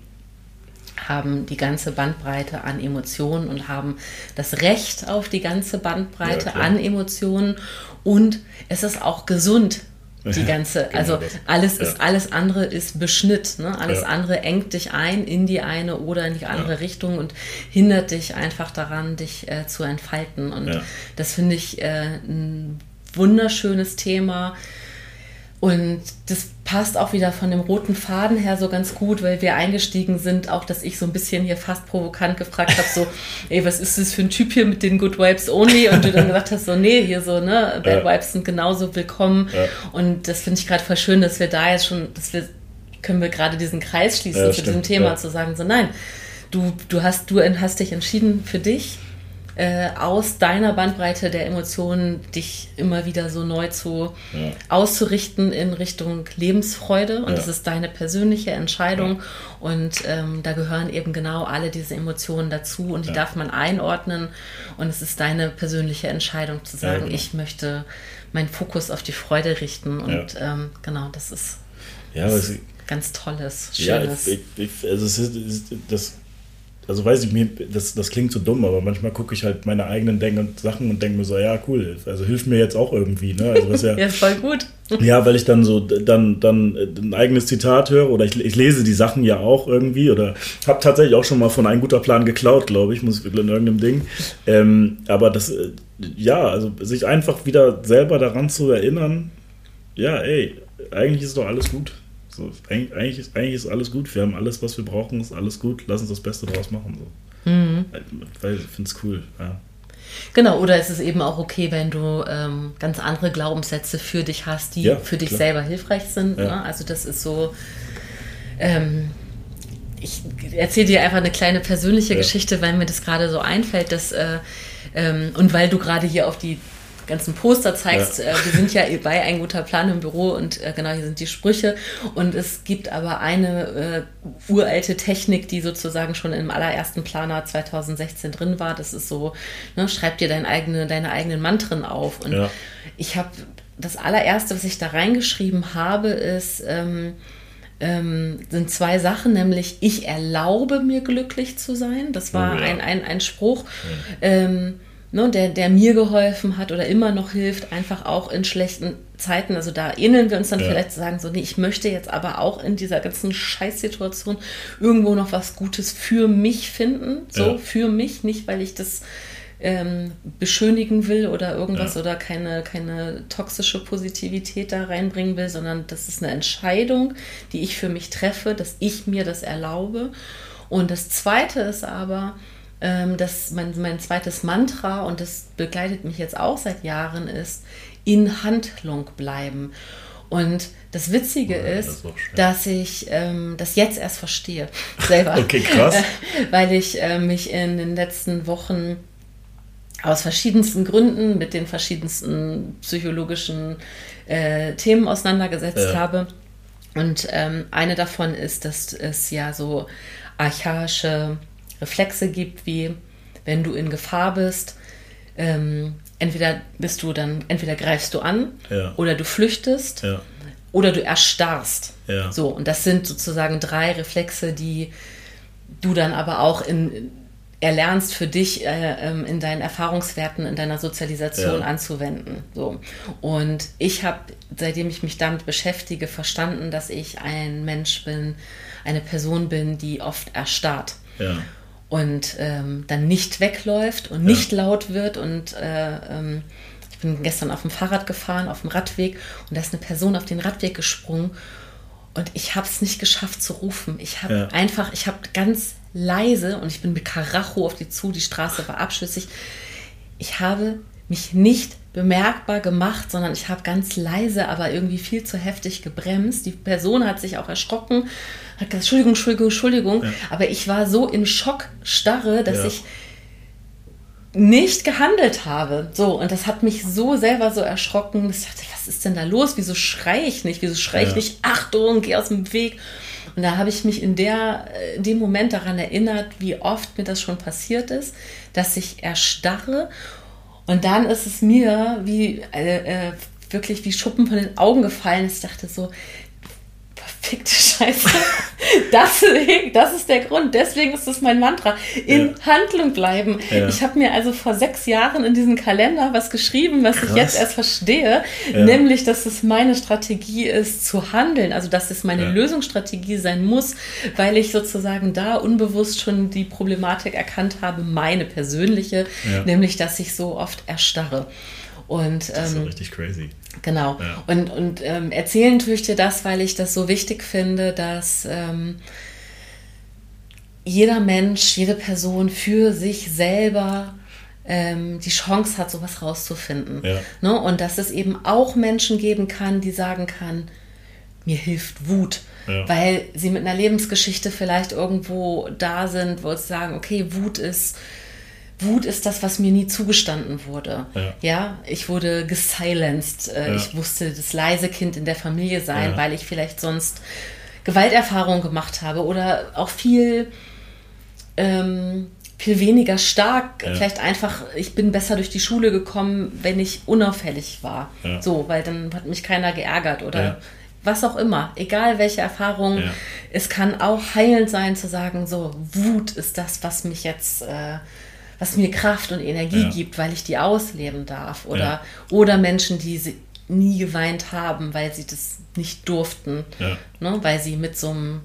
haben die ganze Bandbreite an Emotionen und haben das Recht auf die ganze Bandbreite ja, an Emotionen und es ist auch gesund die <laughs> ganze, genau also alles ist, alles andere ist Beschnitt, ne? alles ja. andere engt dich ein in die eine oder in die andere ja. Richtung und hindert dich einfach daran, dich äh, zu entfalten. Und das finde ich äh, ein wunderschönes Thema und das passt auch wieder von dem roten Faden her so ganz gut, weil wir eingestiegen sind, auch dass ich so ein bisschen hier fast provokant gefragt habe, so, <laughs> ey, was ist das für ein Typ hier mit den Good Vibes Only? Und du dann gesagt hast, so, nee, hier so, ne, Bad ja. Vibes sind genauso willkommen. Ja. Und das finde ich gerade voll schön, dass wir da jetzt schon, dass wir, können wir gerade diesen Kreis schließen ja, zu diesem Thema, zu sagen, so, nein, du, du hast, du hast dich entschieden für dich äh, aus deiner Bandbreite der Emotionen dich immer wieder so neu zu ja. auszurichten in Richtung Lebensfreude. Und ja. das ist deine persönliche Entscheidung. Ja. Und ähm, da gehören eben genau alle diese Emotionen dazu und die darf man einordnen. Und es ist deine persönliche Entscheidung zu sagen, genau. ich möchte meinen Fokus auf die Freude richten. Und ähm, genau, das ist, ja, das ganz Tolles, Schönes. Ja, ich, ich, also es ist, das also weiß ich mir, das, das klingt so dumm, aber manchmal gucke ich halt meine eigenen Denk Sachen und denke mir so, ja, cool, also hilft mir jetzt auch irgendwie, ne? Also was ja, <laughs> ja, voll gut. ja, weil ich dann so dann, dann ein eigenes Zitat höre oder ich, ich lese die Sachen ja auch irgendwie oder habe tatsächlich auch schon mal von ein guter Plan geklaut, glaube ich, muss in irgendeinem Ding. Ähm, aber das, äh, ja, also sich einfach wieder selber daran zu erinnern, ja, ey, eigentlich ist doch alles gut. So, eigentlich, eigentlich, ist, eigentlich ist alles gut. Wir haben alles, was wir brauchen, ist alles gut. Lass uns das Beste draus machen. So. Mhm. Weil ich finde es cool. Ja. Genau, oder ist es eben auch okay, wenn du ähm, ganz andere Glaubenssätze für dich hast, die ja, für dich klar. selber hilfreich sind. Ja. Ne? Also das ist so. Ähm, ich erzähle dir einfach eine kleine persönliche ja. Geschichte, weil mir das gerade so einfällt, dass äh, ähm, und weil du gerade hier auf die ganzen Poster zeigst. Ja. Äh, wir sind ja bei ein guter Plan im Büro und äh, genau hier sind die Sprüche. Und es gibt aber eine äh, uralte Technik, die sozusagen schon im allerersten Planer 2016 drin war. Das ist so, ne, schreib dir dein eigene, deine eigenen Mantren auf. Und ja. ich habe das allererste, was ich da reingeschrieben habe, ist, ähm, ähm, sind zwei Sachen, nämlich ich erlaube mir glücklich zu sein. Das war oh, ja. ein, ein, ein Spruch. Mhm. Ähm, ne, der, der mir geholfen hat oder immer noch hilft, einfach auch in schlechten Zeiten. Also da ähneln wir uns dann ja. vielleicht zu sagen, so, nee, ich möchte jetzt aber auch in dieser ganzen Scheißsituation irgendwo noch was Gutes für mich finden. So, ja. für mich, nicht weil ich das ähm, beschönigen will oder irgendwas ja. oder keine, keine toxische Positivität da reinbringen will, sondern das ist eine Entscheidung, die ich für mich treffe, dass ich mir das erlaube. Und das Zweite ist aber, ähm, das mein, mein zweites Mantra, und das begleitet mich jetzt auch seit Jahren, ist in Handlung bleiben. Und das Witzige ja, ist, das dass ich ähm, das jetzt erst verstehe, <laughs> selber. okay, krass. <laughs> Weil ich äh, mich in den letzten Wochen aus verschiedensten Gründen mit den verschiedensten psychologischen äh, Themen auseinandergesetzt ja. habe. Und ähm, eine davon ist, dass es ja so archaische Reflexe gibt, wie wenn du in Gefahr bist, ähm, entweder bist du dann, entweder greifst du an ja. oder du flüchtest ja. oder du erstarrst. Ja. So, und das sind sozusagen drei Reflexe, die du dann aber auch in, erlernst für dich äh, ähm, in deinen Erfahrungswerten, in deiner Sozialisation anzuwenden. So. Und ich habe, seitdem ich mich damit beschäftige, verstanden, dass ich ein Mensch bin, eine Person bin, die oft erstarrt. Und ähm, dann nicht wegläuft und nicht ja. laut wird. Und äh, ähm, ich bin gestern auf dem Fahrrad gefahren, auf dem Radweg und da ist eine Person auf den Radweg gesprungen und ich habe es nicht geschafft zu rufen. Ich habe ja. einfach, ich habe ganz leise und ich bin mit Karacho auf die zu, die Straße war abschüssig. Ich habe mich nicht bemerkbar gemacht, sondern ich habe ganz leise, aber irgendwie viel zu heftig gebremst. Die Person hat sich auch erschrocken, hat gesagt, Entschuldigung, Entschuldigung, Entschuldigung. Ja. Aber ich war so in Schockstarre, dass ja. ich nicht gehandelt habe. So, und das hat mich so selber so erschrocken. Ich dachte, was ist denn da los? Wieso schreie ich nicht? Wieso schreie ich ja. nicht? Achtung, geh aus dem Weg. Und da habe ich mich in, der, in dem Moment daran erinnert, wie oft mir das schon passiert ist, dass ich erstarre und dann ist es mir wie äh, äh, wirklich wie Schuppen von den Augen gefallen. Ich dachte so, verfickte Scheiße. <laughs> Das, das ist der Grund. Deswegen ist das mein Mantra. In ja. Handlung bleiben. Ja. Ich habe mir also vor sechs Jahren in diesen Kalender was geschrieben, was Krass. ich jetzt erst verstehe. Ja. Nämlich, dass es meine Strategie ist, zu handeln. Also, dass es meine Lösungsstrategie sein muss, weil ich sozusagen da unbewusst schon die Problematik erkannt habe, meine persönliche, nämlich, dass ich so oft erstarre. Und, das ist ähm, richtig crazy. Genau. Ja. Und, und ähm, erzählen tue ich dir das, weil ich das so wichtig finde, dass ähm, jeder Mensch, jede Person für sich selber ähm, die Chance hat, sowas rauszufinden. Ja. Ne? Und dass es eben auch Menschen geben kann, die sagen kann, mir hilft Wut. Ja. Weil sie mit einer Lebensgeschichte vielleicht irgendwo da sind, wo sie sagen, okay, Wut ist Wut ist das, was mir nie zugestanden wurde. Ja, ja ich wurde gesilenced. Äh, ja. Ich musste das leise Kind in der Familie sein, ja. weil ich vielleicht sonst Gewalterfahrungen gemacht habe oder auch viel, ähm, viel weniger stark. Vielleicht einfach, ich bin besser durch die Schule gekommen, wenn ich unauffällig war. So, weil dann hat mich keiner geärgert oder was auch immer, egal welche Erfahrung, ja. es kann auch heilend sein zu sagen, so, Wut ist das, was mich jetzt, äh, was mir Kraft und Energie ja. gibt, weil ich die ausleben darf. Oder, ja. oder Menschen, die sie nie geweint haben, weil sie das nicht durften, ne? weil sie mit so einem,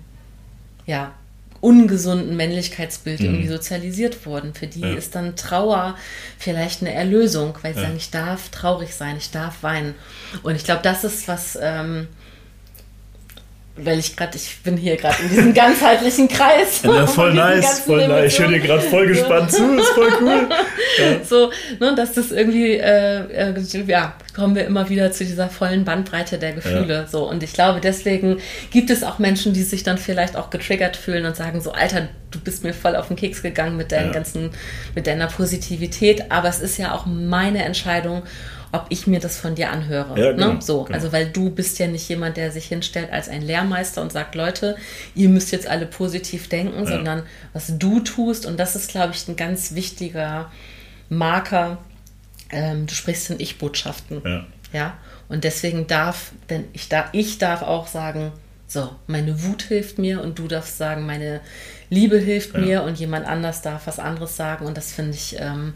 ja, ungesunden Männlichkeitsbild mhm. irgendwie sozialisiert wurden. Für die ja. ist dann Trauer vielleicht eine Erlösung, weil sie ja. sagen, ich darf traurig sein, ich darf weinen. Und ich glaube, das ist was, ähm, weil ich gerade, ich bin hier gerade in diesem <laughs> ganzheitlichen Kreis. Ja, voll nice, voll nice. Ich höre dir gerade voll gespannt zu, ist voll cool. <laughs> Ja. So, ne, dass das irgendwie, äh, äh, ja, kommen wir immer wieder zu dieser vollen Bandbreite der Gefühle. Ja. So, und ich glaube, deswegen gibt es auch Menschen, die sich dann vielleicht auch getriggert fühlen und sagen so, Alter, du bist mir voll auf den Keks gegangen mit deinen ganzen, mit deiner Positivität. Aber es ist ja auch meine Entscheidung ob ich mir das von dir anhöre. Ja, genau, ne? So, genau. also weil du bist ja nicht jemand, der sich hinstellt als ein Lehrmeister und sagt, Leute, ihr müsst jetzt alle positiv denken, ja. sondern was du tust und das ist, glaube ich, ein ganz wichtiger Marker. Ähm, du sprichst in Ich-Botschaften. Ja. ja. Und deswegen darf, denn ich darf, ich darf auch sagen, so, meine Wut hilft mir und du darfst sagen, meine Liebe hilft ja. mir und jemand anders darf was anderes sagen. Und das finde ich ähm,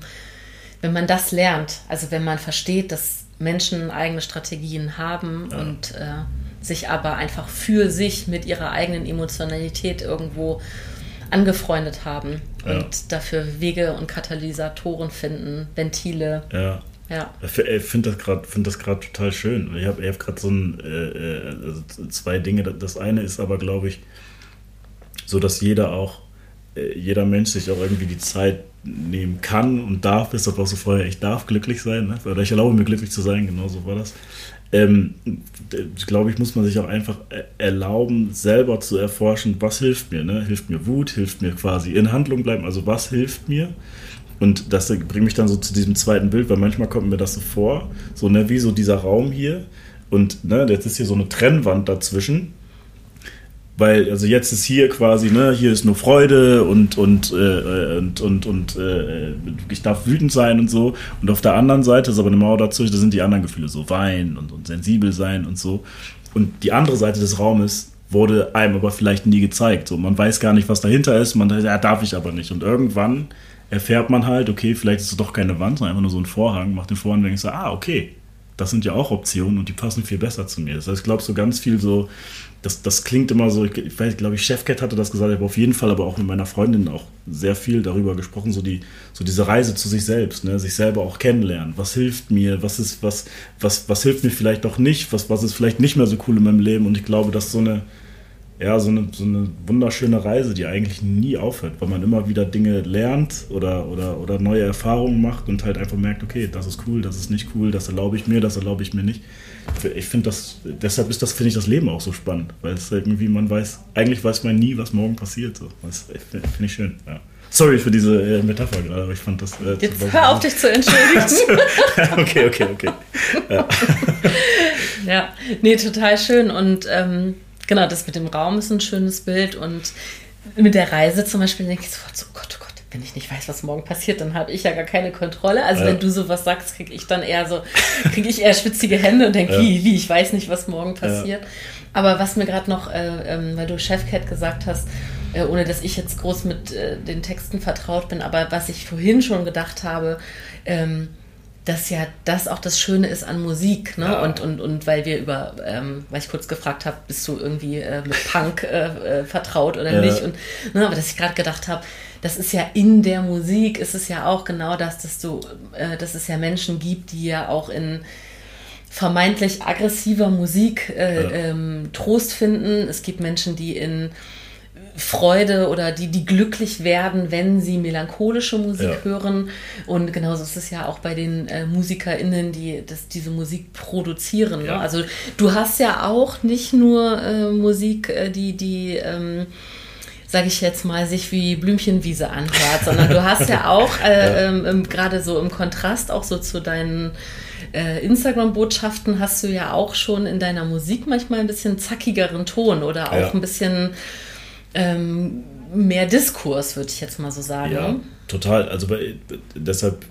wenn man das lernt, also wenn man versteht, dass Menschen eigene Strategien haben ja. und äh, sich aber einfach für sich mit ihrer eigenen Emotionalität irgendwo angefreundet haben ja. und dafür Wege und Katalysatoren finden, Ventile. Ja. Ja. Ich finde das gerade find total schön. Ich habe hab gerade so ein, äh, äh, also zwei Dinge. Das eine ist aber, glaube ich, so, dass jeder auch, jeder Mensch sich auch irgendwie die Zeit nehmen kann und darf, ist das auch so vorher, ich darf glücklich sein, ne? oder ich erlaube mir glücklich zu sein, genau so war das. Ähm, glaube ich, muss man sich auch einfach erlauben, selber zu erforschen, was hilft mir. Ne? Hilft mir Wut, hilft mir quasi in Handlung bleiben, also was hilft mir? Und das bringt mich dann so zu diesem zweiten Bild, weil manchmal kommt mir das so vor, so ne, wie so dieser Raum hier und ne, jetzt ist hier so eine Trennwand dazwischen weil, also jetzt ist hier quasi, ne, hier ist nur Freude und, und, äh, und, und, und äh, ich darf wütend sein und so. Und auf der anderen Seite ist aber eine Mauer dazu, da sind die anderen Gefühle, so Wein und, und sensibel sein und so. Und die andere Seite des Raumes wurde einem aber vielleicht nie gezeigt. So, man weiß gar nicht, was dahinter ist, man ja, darf ich aber nicht. Und irgendwann erfährt man halt, okay, vielleicht ist es doch keine Wand, sondern einfach nur so ein Vorhang, macht den Vorhang und denkt so, ah, okay, das sind ja auch Optionen und die passen viel besser zu mir. Das heißt, ich glaube, so ganz viel so das, das klingt immer so, ich weiß, glaube ich, Chefcat hatte das gesagt, ich habe auf jeden Fall aber auch mit meiner Freundin auch sehr viel darüber gesprochen, so, die, so diese Reise zu sich selbst, ne? sich selber auch kennenlernen. Was hilft mir, was ist, was, was, was hilft mir vielleicht auch nicht, was, was ist vielleicht nicht mehr so cool in meinem Leben und ich glaube, dass so eine, ja, so eine, so eine wunderschöne Reise, die eigentlich nie aufhört, weil man immer wieder Dinge lernt oder, oder, oder neue Erfahrungen macht und halt einfach merkt, okay, das ist cool, das ist nicht cool, das erlaube ich mir, das erlaube ich mir nicht. Ich finde das, deshalb ist das, finde ich das Leben auch so spannend, weil es irgendwie, man weiß, eigentlich weiß man nie, was morgen passiert. So. Das finde ich schön, ja. Sorry für diese äh, Metapher gerade, aber ich fand das. Äh, Jetzt hör auf, dich zu entschuldigen. <laughs> <laughs> okay, okay, okay. Ja. <laughs> ja, nee, total schön. Und ähm, genau, das mit dem Raum ist ein schönes Bild. Und mit der Reise zum Beispiel denke ich sofort so, oh Gott, oh Gott, wenn ich nicht weiß, was morgen passiert, dann habe ich ja gar keine Kontrolle. Also ja. wenn du sowas sagst, kriege ich dann eher so, kriege ich eher schwitzige Hände und denke, ja. wie, wie, ich weiß nicht, was morgen passiert. Ja. Aber was mir gerade noch, äh, ähm, weil du Chefcat gesagt hast, äh, ohne dass ich jetzt groß mit äh, den Texten vertraut bin, aber was ich vorhin schon gedacht habe, ähm, dass ja das auch das Schöne ist an Musik, ne? Ja. Und, und, und weil wir über, ähm, weil ich kurz gefragt habe, bist du irgendwie äh, mit Punk äh, äh, vertraut oder ja. nicht? Und ne, aber dass ich gerade gedacht habe, das ist ja in der Musik, ist es ja auch genau das, dass du, äh, dass es ja Menschen gibt, die ja auch in vermeintlich aggressiver Musik äh, ja. ähm, Trost finden. Es gibt Menschen, die in Freude oder die, die glücklich werden, wenn sie melancholische Musik ja. hören. Und genauso ist es ja auch bei den äh, MusikerInnen, die das, diese Musik produzieren. Ne? Ja. Ne? Also du hast ja auch nicht nur äh, Musik, äh, die, die ähm, sage ich jetzt mal, sich wie Blümchenwiese anhört, sondern du hast ja auch äh. <laughs> Ähm, gerade so im Kontrast auch so zu deinen äh, Instagram-Botschaften hast du ja auch schon in deiner Musik manchmal ein bisschen zackigeren Ton oder auch ja. ein bisschen ähm, mehr Diskurs, würde ich jetzt mal so sagen. Ja, total. Also bei, deshalb,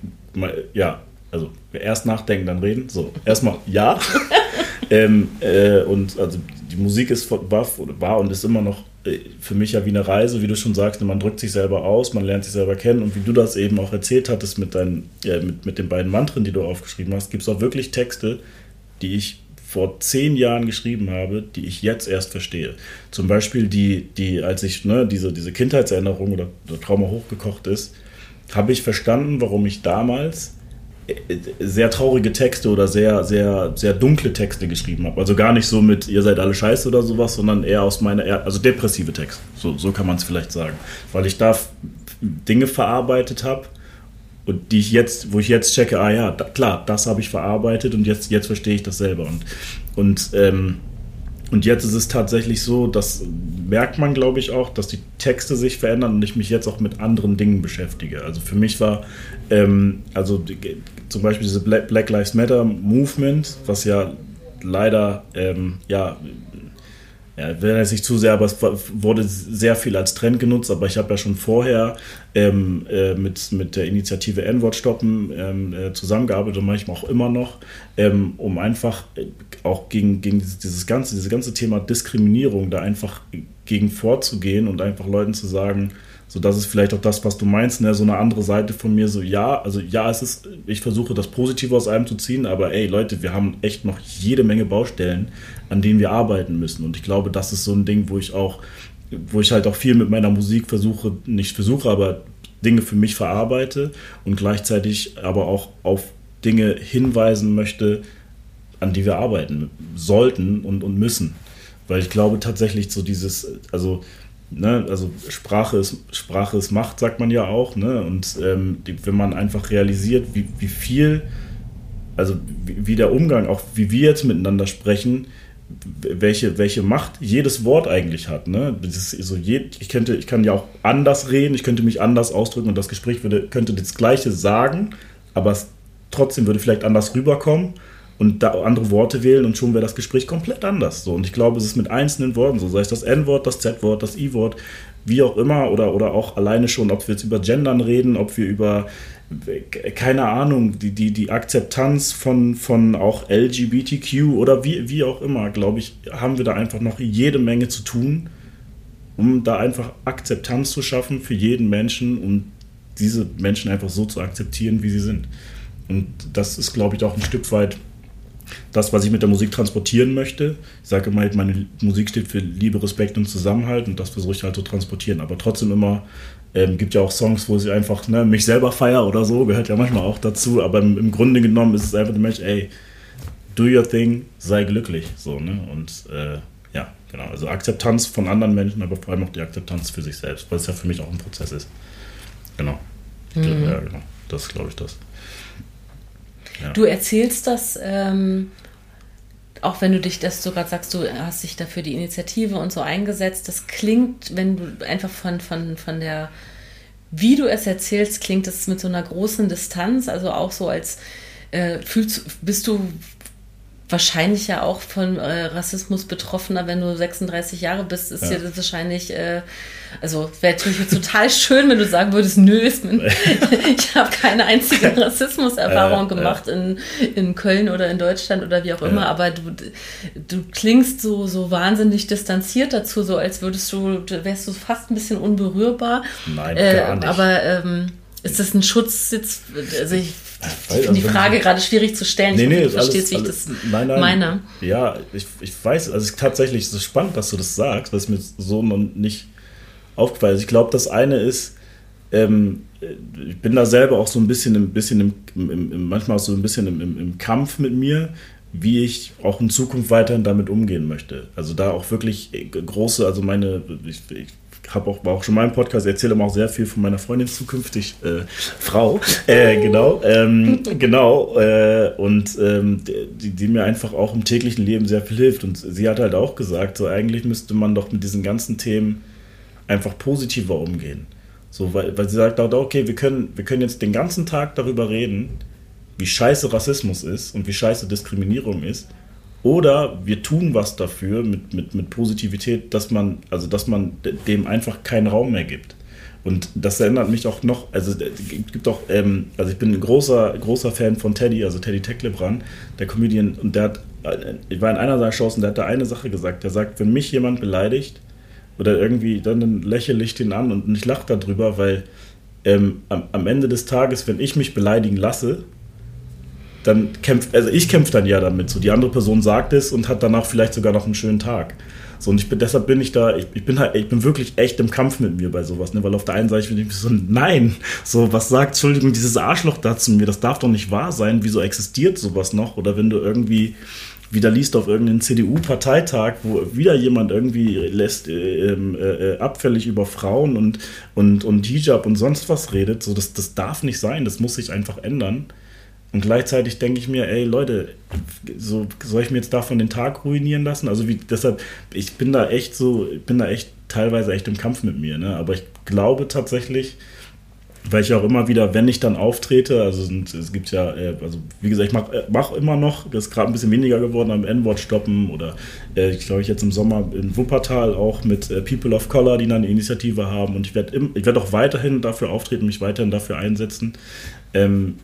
ja, also erst nachdenken, dann reden. So, erstmal ja. <laughs> ähm, äh, und also die Musik ist war, war und ist immer noch für mich ja wie eine Reise, wie du schon sagst, man drückt sich selber aus, man lernt sich selber kennen und wie du das eben auch erzählt hattest mit, deinen, ja, mit, mit den beiden Mantren, die du aufgeschrieben hast, gibt es auch wirklich Texte, die ich vor zehn Jahren geschrieben habe, die ich jetzt erst verstehe. Zum Beispiel die, die als ich ne, diese, diese Kindheitserinnerung oder, oder Trauma hochgekocht ist, habe ich verstanden, warum ich damals sehr traurige Texte oder sehr, sehr, sehr dunkle Texte geschrieben habe. Also gar nicht so mit, ihr seid alle scheiße oder sowas, sondern eher aus meiner, also depressive Texte. So, so kann man es vielleicht sagen. Weil ich da Dinge verarbeitet habe und die ich jetzt, wo ich jetzt checke, ah ja, da, klar, das habe ich verarbeitet und jetzt, jetzt verstehe ich das selber. Und, und ähm, und jetzt ist es tatsächlich so, das merkt man, glaube ich, auch, dass die Texte sich verändern und ich mich jetzt auch mit anderen Dingen beschäftige. Also für mich war, ähm, also zum Beispiel diese Black, Black, Lives Matter Movement, was ja leider, ähm, ja, ja, will jetzt nicht zu sehr, aber es wurde sehr viel als Trend genutzt. Aber ich habe ja schon vorher ähm, äh, mit, mit der Initiative N-Wort stoppen ähm, äh, zusammengearbeitet und manchmal auch immer noch, ähm, um einfach äh, auch gegen, gegen dieses, dieses, ganze, dieses ganze Thema Diskriminierung da einfach gegen vorzugehen und einfach Leuten zu sagen, so das ist vielleicht auch das, was du meinst, ne? so eine andere Seite von mir, so ja, also ja, es ist, ich versuche das Positive aus einem zu ziehen, aber ey Leute, wir haben echt noch jede Menge Baustellen, an denen wir arbeiten müssen und ich glaube, das ist so ein Ding, wo ich auch, wo ich halt auch viel mit meiner Musik versuche, nicht versuche, aber Dinge für mich verarbeite und gleichzeitig aber auch auf Dinge hinweisen möchte, an die wir arbeiten sollten und, und müssen. Weil ich glaube tatsächlich so dieses, also Ne, also Sprache ist, Sprache ist Macht, sagt man ja auch. Ne? Und ähm, die, wenn man einfach realisiert, wie, wie viel, also wie, wie, der Umgang, auch wie wir jetzt miteinander sprechen, welche, welche Macht jedes Wort eigentlich hat. Ne? so je, ich, könnte, ich kann ja auch anders reden, ich könnte mich anders ausdrücken und das Gespräch würde, könnte das Gleiche sagen, aber es trotzdem würde vielleicht anders rüberkommen und da andere Worte wählen und schon wäre das Gespräch komplett anders. So. Und ich glaube, es ist mit einzelnen Worten so, sei es das N-Wort, das Z-Wort, das I-Wort, wie auch immer, oder, oder auch alleine schon, ob wir jetzt über Gendern reden, ob wir über, keine Ahnung, die, die, die Akzeptanz von, von auch LGBTQ oder wie, wie auch immer, glaube ich, haben wir da einfach noch jede Menge zu tun, um da einfach Akzeptanz zu schaffen für jeden Menschen und diese Menschen einfach so zu akzeptieren, wie sie sind. Und das ist, glaube ich, auch ein Stück weit das, was ich mit der Musik transportieren möchte. Ich sage immer, meine Musik steht für Liebe, Respekt und Zusammenhalt und das versuche ich halt zu transportieren. Aber trotzdem immer, ähm, gibt ja auch Songs, wo ich einfach ne, mich selber feier oder so, gehört ja manchmal auch dazu. Aber im, im Grunde genommen ist es einfach der Mensch, ey, do your thing, sei glücklich. So, ne? Und äh, ja, genau. Also Akzeptanz von anderen Menschen, aber vor allem auch die Akzeptanz für sich selbst, weil es ja für mich auch ein Prozess ist. Genau. Mhm. Ja, genau. Das glaube ich, das. Du erzählst das, ähm, auch wenn du dich, dass du gerade sagst, du hast dich dafür die Initiative und so eingesetzt. Das klingt, wenn du einfach von, von, von der, wie du es erzählst, klingt es mit so einer großen Distanz, also auch so als äh, fühlst, bist du wahrscheinlich ja auch von äh, Rassismus betroffener, wenn du 36 Jahre bist, ist ja, das wahrscheinlich, äh, also wäre natürlich total schön, wenn du sagen würdest, nö, <laughs> ich habe keine einzige Rassismuserfahrung ja, gemacht. In, in Köln oder in Deutschland oder wie auch immer, aber du, du klingst so, so wahnsinnig distanziert dazu, so als würdest du, wärst du fast ein bisschen unberührbar. Nein, gar äh, nicht. Aber ähm, ist das ein Schutz Also ich ich finde die Frage gerade schwierig zu stellen. Nee, nee, du verstehst, wie ich das nein, nein, meine. Ja, ich, ich weiß, also es ist tatsächlich so spannend, dass du das sagst, weil es mir so noch nicht aufgefallen ist. Ich glaube, das eine ist, ähm, ich bin da selber auch so ein bisschen, ein bisschen im, im, im manchmal auch so ein bisschen im, im, Kampf mit mir, wie ich auch in Zukunft weiterhin damit umgehen möchte. Also da auch wirklich große, also meine, ich, ich habe auch, auch schon mal im Podcast, erzähle auch sehr viel von meiner Freundin zukünftig äh, Frau. Äh, genau, ähm, genau. Äh, und ähm, die, die, mir einfach auch im täglichen Leben sehr viel hilft. Und sie hat halt auch gesagt, so eigentlich müsste man doch mit diesen ganzen Themen einfach positiver umgehen. So, weil, weil sie sagt okay, wir können, wir können jetzt den ganzen Tag darüber reden, wie scheiße Rassismus ist und wie scheiße Diskriminierung ist. Oder wir tun was dafür mit, mit, mit Positivität, dass man, also dass man dem einfach keinen Raum mehr gibt. Und das erinnert mich auch noch, also gibt auch, ähm, also ich bin ein großer, großer Fan von Teddy, also Teddy Tecklebrand, der Comedian, und der hat ich war in einer seiner Shows und der hat da eine Sache gesagt. Der sagt, wenn mich jemand beleidigt oder irgendwie, dann lächle ich den an und ich lache darüber, weil ähm, am, am Ende des Tages, wenn ich mich beleidigen lasse, dann kämpft, also ich kämpfe dann ja damit. So, die andere Person sagt es und hat danach vielleicht sogar noch einen schönen Tag. So, und ich bin, deshalb bin ich da, ich, ich, bin halt, ich bin wirklich echt im Kampf mit mir bei sowas, ne? Weil auf der einen Seite bin ich so, nein, so, was sagt, Entschuldigung, dieses Arschloch da zu mir, das darf doch nicht wahr sein, wieso existiert sowas noch? Oder wenn du irgendwie wieder liest auf irgendeinen CDU-Parteitag, wo wieder jemand irgendwie lässt äh, ähm, äh, abfällig über Frauen und, und, und Hijab und sonst was redet, so das, das darf nicht sein, das muss sich einfach ändern. Und gleichzeitig denke ich mir, ey Leute, so soll ich mir jetzt davon den Tag ruinieren lassen? Also wie deshalb, ich bin da echt so, ich bin da echt teilweise echt im Kampf mit mir, ne? Aber ich glaube tatsächlich, weil ich auch immer wieder, wenn ich dann auftrete, also es gibt ja, äh, also wie gesagt, ich mache äh, mach immer noch, das ist gerade ein bisschen weniger geworden am N-Wort stoppen oder äh, ich glaube ich jetzt im Sommer in Wuppertal auch mit People of Color, die dann eine Initiative haben und ich werde werd auch weiterhin dafür auftreten, mich weiterhin dafür einsetzen. Ähm,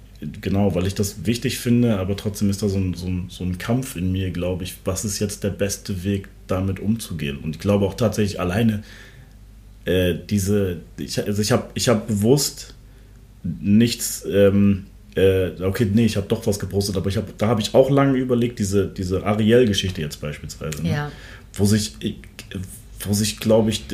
genau, weil ich das wichtig finde, aber trotzdem ist da so ein, so ein, so ein Kampf in mir, glaube ich, was ist jetzt der beste Weg, damit umzugehen. Und ich glaube auch tatsächlich alleine äh, diese, ich, also ich habe ich hab bewusst nichts, ähm, äh, okay, nee, ich habe doch was gepostet, aber ich hab, da habe ich auch lange überlegt, diese, diese Ariel-Geschichte jetzt beispielsweise, ne? ja. wo sich, wo sich, glaube ich,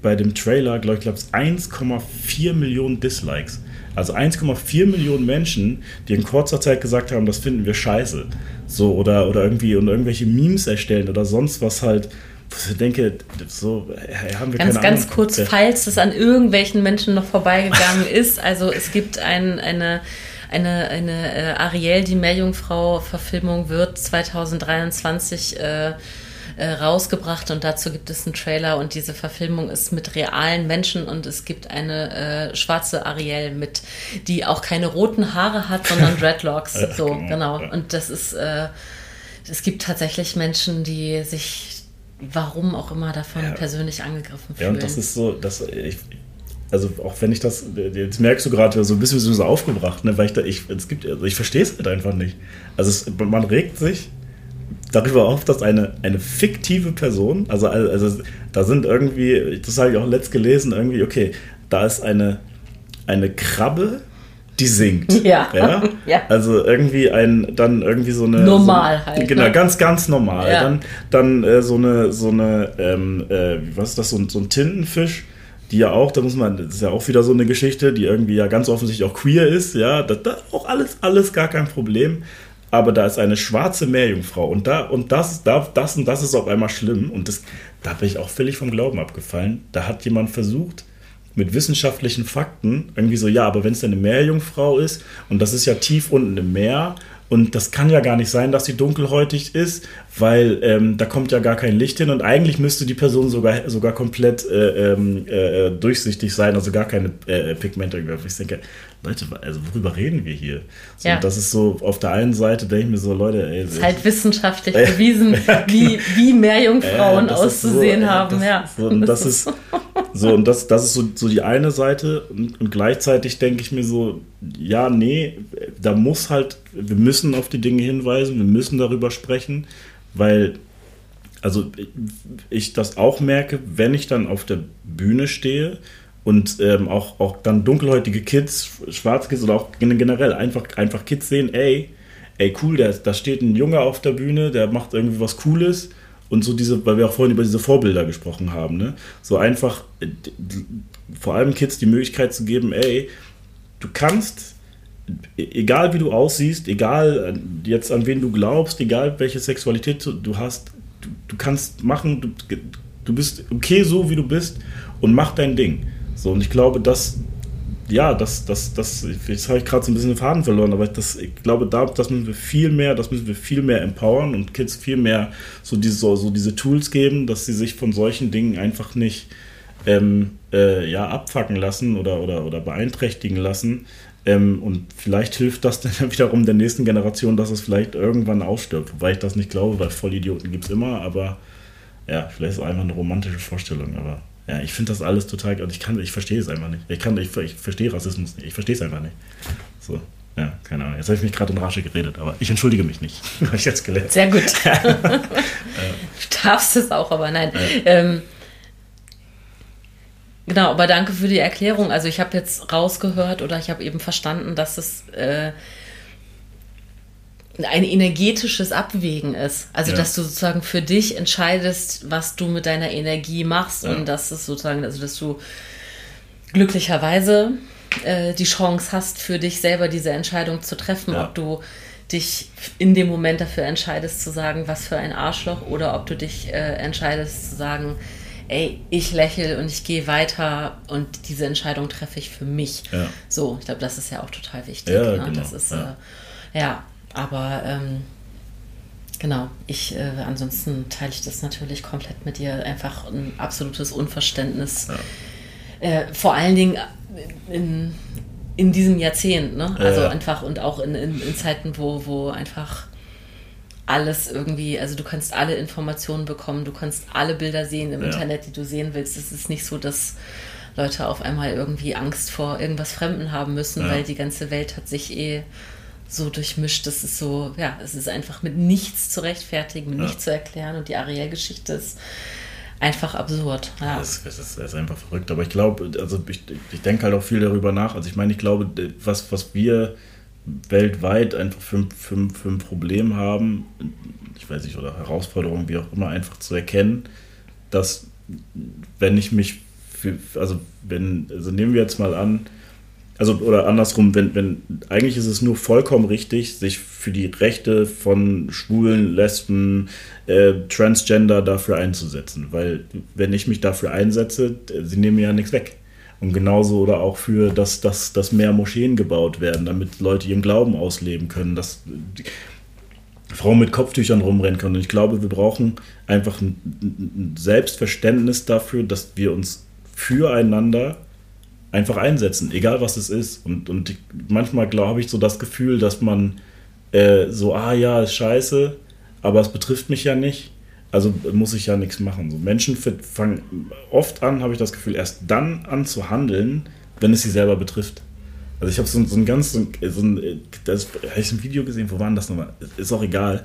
bei dem Trailer, glaube ich, glaube 1,4 Millionen Dislikes also 1,4 Millionen Menschen, die in kurzer Zeit gesagt haben, das finden wir scheiße. So, oder, oder irgendwie und irgendwelche Memes erstellen oder sonst was halt. Ich denke, so haben wir ganz, keine Ganz Ahnung. kurz, falls es an irgendwelchen Menschen noch vorbeigegangen <laughs> ist. Also es gibt ein, eine eine, eine äh, Ariel, die Meerjungfrau-Verfilmung wird 2023 äh, äh, rausgebracht und dazu gibt es einen Trailer und diese Verfilmung ist mit realen Menschen und es gibt eine äh, schwarze Ariel mit, die auch keine roten Haare hat, sondern <laughs> Dreadlocks. so, genau. genau. Und das ist, äh, es gibt tatsächlich Menschen, die sich warum auch immer davon ja. persönlich angegriffen fühlen. Ja, und das ist so, dass ich, also auch wenn ich das, jetzt merkst du gerade so ein bisschen so aufgebracht, ne, weil ich da, ich, es gibt, also ich verstehe es halt einfach nicht. Also es, man regt sich darüber auf, dass eine, eine fiktive Person, also, also da sind irgendwie, das habe ich auch letzt gelesen, irgendwie, okay, da ist eine, eine Krabbe, die singt. <laughs> Ja. ja. <laughs> ja. Also irgendwie ein, dann irgendwie so eine. Normal so, halt. Genau, ne? ganz, ganz normal. Ja. Dann, dann äh, so eine, so eine, ähm, äh, was ist das, so, so ein Tintenfisch, die ja auch, da muss man, das ist ja auch wieder so eine Geschichte, die irgendwie ja ganz offensichtlich auch queer ist, ja, das, das auch alles, alles gar kein Problem aber da ist eine schwarze Meerjungfrau und da und das, da, das und das ist auf einmal schlimm und das, da bin ich auch völlig vom Glauben abgefallen. Da hat jemand versucht, mit wissenschaftlichen Fakten irgendwie so, ja, aber wenn es eine Meerjungfrau ist und das ist ja tief unten im Meer und das kann ja gar nicht sein, dass sie dunkelhäutig ist, weil ähm, da kommt ja gar kein Licht hin und eigentlich müsste die Person sogar, sogar komplett äh, ähm, äh, durchsichtig sein, also gar keine äh, Pigmente. Ich denke, Leute, also worüber reden wir hier? So, ja. Das ist so, auf der einen Seite denke ich mir so, Leute, ey. Es ist halt wissenschaftlich <laughs> bewiesen, <laughs> wie, wie Meerjungfrauen auszusehen so, haben, das, ja. So, und das <laughs> ist, so, und das, das ist so, so die eine Seite. Und, und gleichzeitig denke ich mir so, ja, nee, da muss halt, wir müssen auf die Dinge hinweisen, wir müssen darüber sprechen, weil also ich das auch merke, wenn ich dann auf der Bühne stehe und ähm, auch, auch dann dunkelhäutige Kids, schwarze Kids oder auch generell einfach, einfach Kids sehen, ey, ey cool, da, da steht ein Junge auf der Bühne, der macht irgendwie was Cooles und so diese, weil wir auch vorhin über diese Vorbilder gesprochen haben, ne? So einfach äh, vor allem Kids die Möglichkeit zu geben, ey, du kannst, e, egal wie du aussiehst, egal äh, jetzt an wen du glaubst, egal welche Sexualität du hast, du, du kannst machen, du, du bist okay so, wie du bist und mach dein Ding. So, und ich glaube, dass, ja, das, das, das, jetzt habe ich gerade so ein bisschen den Faden verloren, aber das, ich glaube, da, das müssen wir viel mehr, das müssen wir viel mehr empowern und Kids viel mehr so diese, so, so diese Tools geben, dass sie sich von solchen Dingen einfach nicht ähm, äh, ja, abfacken lassen oder, oder, oder beeinträchtigen lassen. Ähm, und vielleicht hilft das <laughs> dann wiederum der nächsten Generation, dass es vielleicht irgendwann ausstirbt. Wobei ich das nicht glaube, weil Vollidioten gibt es immer, aber ja, vielleicht ist es einfach eine romantische Vorstellung, aber ja, ich finde das alles total. Und ich kann, ich verstehe es einfach nicht. Ich kann, ich, ich verstehe Rassismus nicht. Ich verstehe es einfach nicht. So. Ja, keine Ahnung. Jetzt habe ich mich gerade in Rage geredet, aber ich entschuldige mich nicht. <laughs> habe ich jetzt gelernt. Sehr gut. <laughs> du darfst es auch, aber nein. Ja. Ähm, genau, aber danke für die Erklärung. Also ich habe jetzt rausgehört oder ich habe eben verstanden, dass es äh, ein energetisches Abwägen ist. Also, ja. dass du sozusagen für dich entscheidest, was du mit deiner Energie machst ja. und dass es sozusagen, also dass du glücklicherweise äh, die Chance hast, für dich selber diese Entscheidung zu treffen, ja. ob du dich in dem Moment dafür entscheidest zu sagen, was für ein Arschloch, oder ob du dich äh, entscheidest zu sagen, ey, ich lächle und ich gehe weiter und diese Entscheidung treffe ich für mich. So, ich glaube, das ist ja auch total wichtig. Ja, ne? genau. Das ist. Äh, ja aber ähm, genau, ich, äh, ansonsten teile ich das natürlich komplett mit dir. Einfach ein absolutes Unverständnis. Ja. Äh, vor allen Dingen in, in diesem Jahrzehnt, ne? Also ja. einfach und auch in, in, in, Zeiten, wo, wo einfach alles irgendwie, also du kannst alle Informationen bekommen, du kannst alle Bilder sehen im ja. Internet, die du sehen willst. Es ist nicht so, dass Leute auf einmal irgendwie Angst vor irgendwas Fremden haben müssen, weil die ganze Welt hat sich eh so durchmischt. Das ist so, ja, es ist einfach mit nichts zu rechtfertigen, mit ja. nichts zu erklären. Und die Ariel-Geschichte ist einfach absurd. Ja. Es, es, ist, es ist einfach verrückt. Aber ich glaube, also ich, ich denke halt auch viel darüber nach. Also ich meine, ich glaube, was, was wir weltweit einfach für, für, für ein Problem haben, ich weiß nicht, oder Herausforderungen, wie auch immer, einfach zu erkennen, dass wenn ich mich für, also wenn, also nehmen wir jetzt mal an, also oder andersrum, wenn, wenn eigentlich ist es nur vollkommen richtig, sich für die Rechte von Schwulen, Lesben, äh, Transgender dafür einzusetzen. Weil wenn ich mich dafür einsetze, sie nehmen mir ja nichts weg. Und genauso oder auch für, dass, dass, dass mehr Moscheen gebaut werden, damit Leute ihren Glauben ausleben können, dass Frauen mit Kopftüchern rumrennen können. Und ich glaube, wir brauchen einfach ein, ein Selbstverständnis dafür, dass wir uns füreinander einfach einsetzen, egal was es ist. Und, und manchmal glaube ich so das Gefühl, dass man äh, so, ah ja, ist scheiße, aber es betrifft mich ja nicht. Also muss ich ja nichts machen. So Menschen fangen oft an, habe ich das Gefühl, erst dann an zu handeln, wenn es sie selber betrifft. Also ich habe so, so, ein ganz, so ein, so ein das habe ich ein Video gesehen, wo waren das nochmal? Ist auch egal.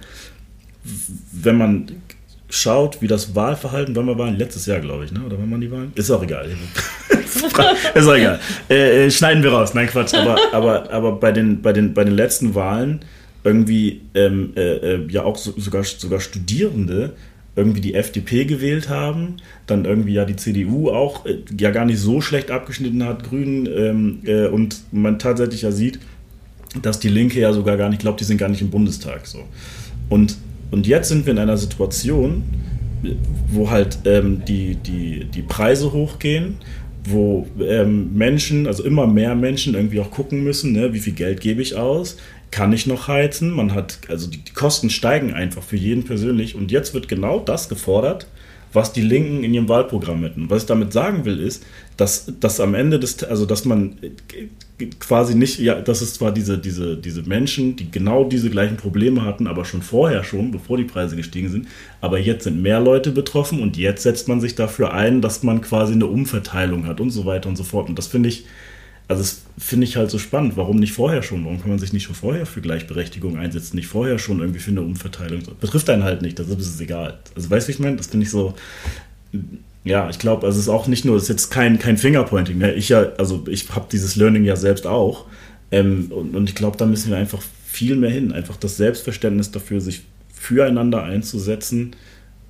Wenn man schaut, wie das Wahlverhalten, wann wir waren, letztes Jahr, glaube ich, ne? oder wann man die Wahlen? Ist auch egal. <laughs> ist auch egal. Äh, äh, schneiden wir raus. Nein, Quatsch. Aber, aber, aber bei, den, bei, den, bei den letzten Wahlen irgendwie ähm, äh, äh ja auch so, sogar, sogar Studierende irgendwie die FDP gewählt haben, dann irgendwie ja die CDU auch äh, ja gar nicht so schlecht abgeschnitten hat, Grünen, ähm, äh, und man tatsächlich ja sieht, dass die Linke ja sogar gar nicht glaubt, die sind gar nicht im Bundestag so. Und und jetzt sind wir in einer Situation, wo halt ähm, die, die, die Preise hochgehen, wo ähm, Menschen, also immer mehr Menschen irgendwie auch gucken müssen, ne, wie viel Geld gebe ich aus, kann ich noch heizen, man hat, also die, die Kosten steigen einfach für jeden persönlich. Und jetzt wird genau das gefordert, was die Linken in ihrem Wahlprogramm hätten. Was ich damit sagen will, ist, dass, dass am Ende des, also dass man quasi nicht, ja, dass es zwar diese, diese, diese Menschen, die genau diese gleichen Probleme hatten, aber schon vorher schon, bevor die Preise gestiegen sind, aber jetzt sind mehr Leute betroffen und jetzt setzt man sich dafür ein, dass man quasi eine Umverteilung hat und so weiter und so fort. Und das finde ich, also das finde ich halt so spannend. Warum nicht vorher schon? Warum kann man sich nicht schon vorher für Gleichberechtigung einsetzen? Nicht vorher schon irgendwie für eine Umverteilung? Betrifft einen halt nicht, das ist es egal. Also weißt du, wie ich meine? Das finde ich so. Ja, ich glaube, also es ist auch nicht nur, es ist jetzt kein, kein Fingerpointing. Ne? Ich ja, also ich habe dieses Learning ja selbst auch. Ähm, und, und ich glaube, da müssen wir einfach viel mehr hin. Einfach das Selbstverständnis dafür, sich füreinander einzusetzen,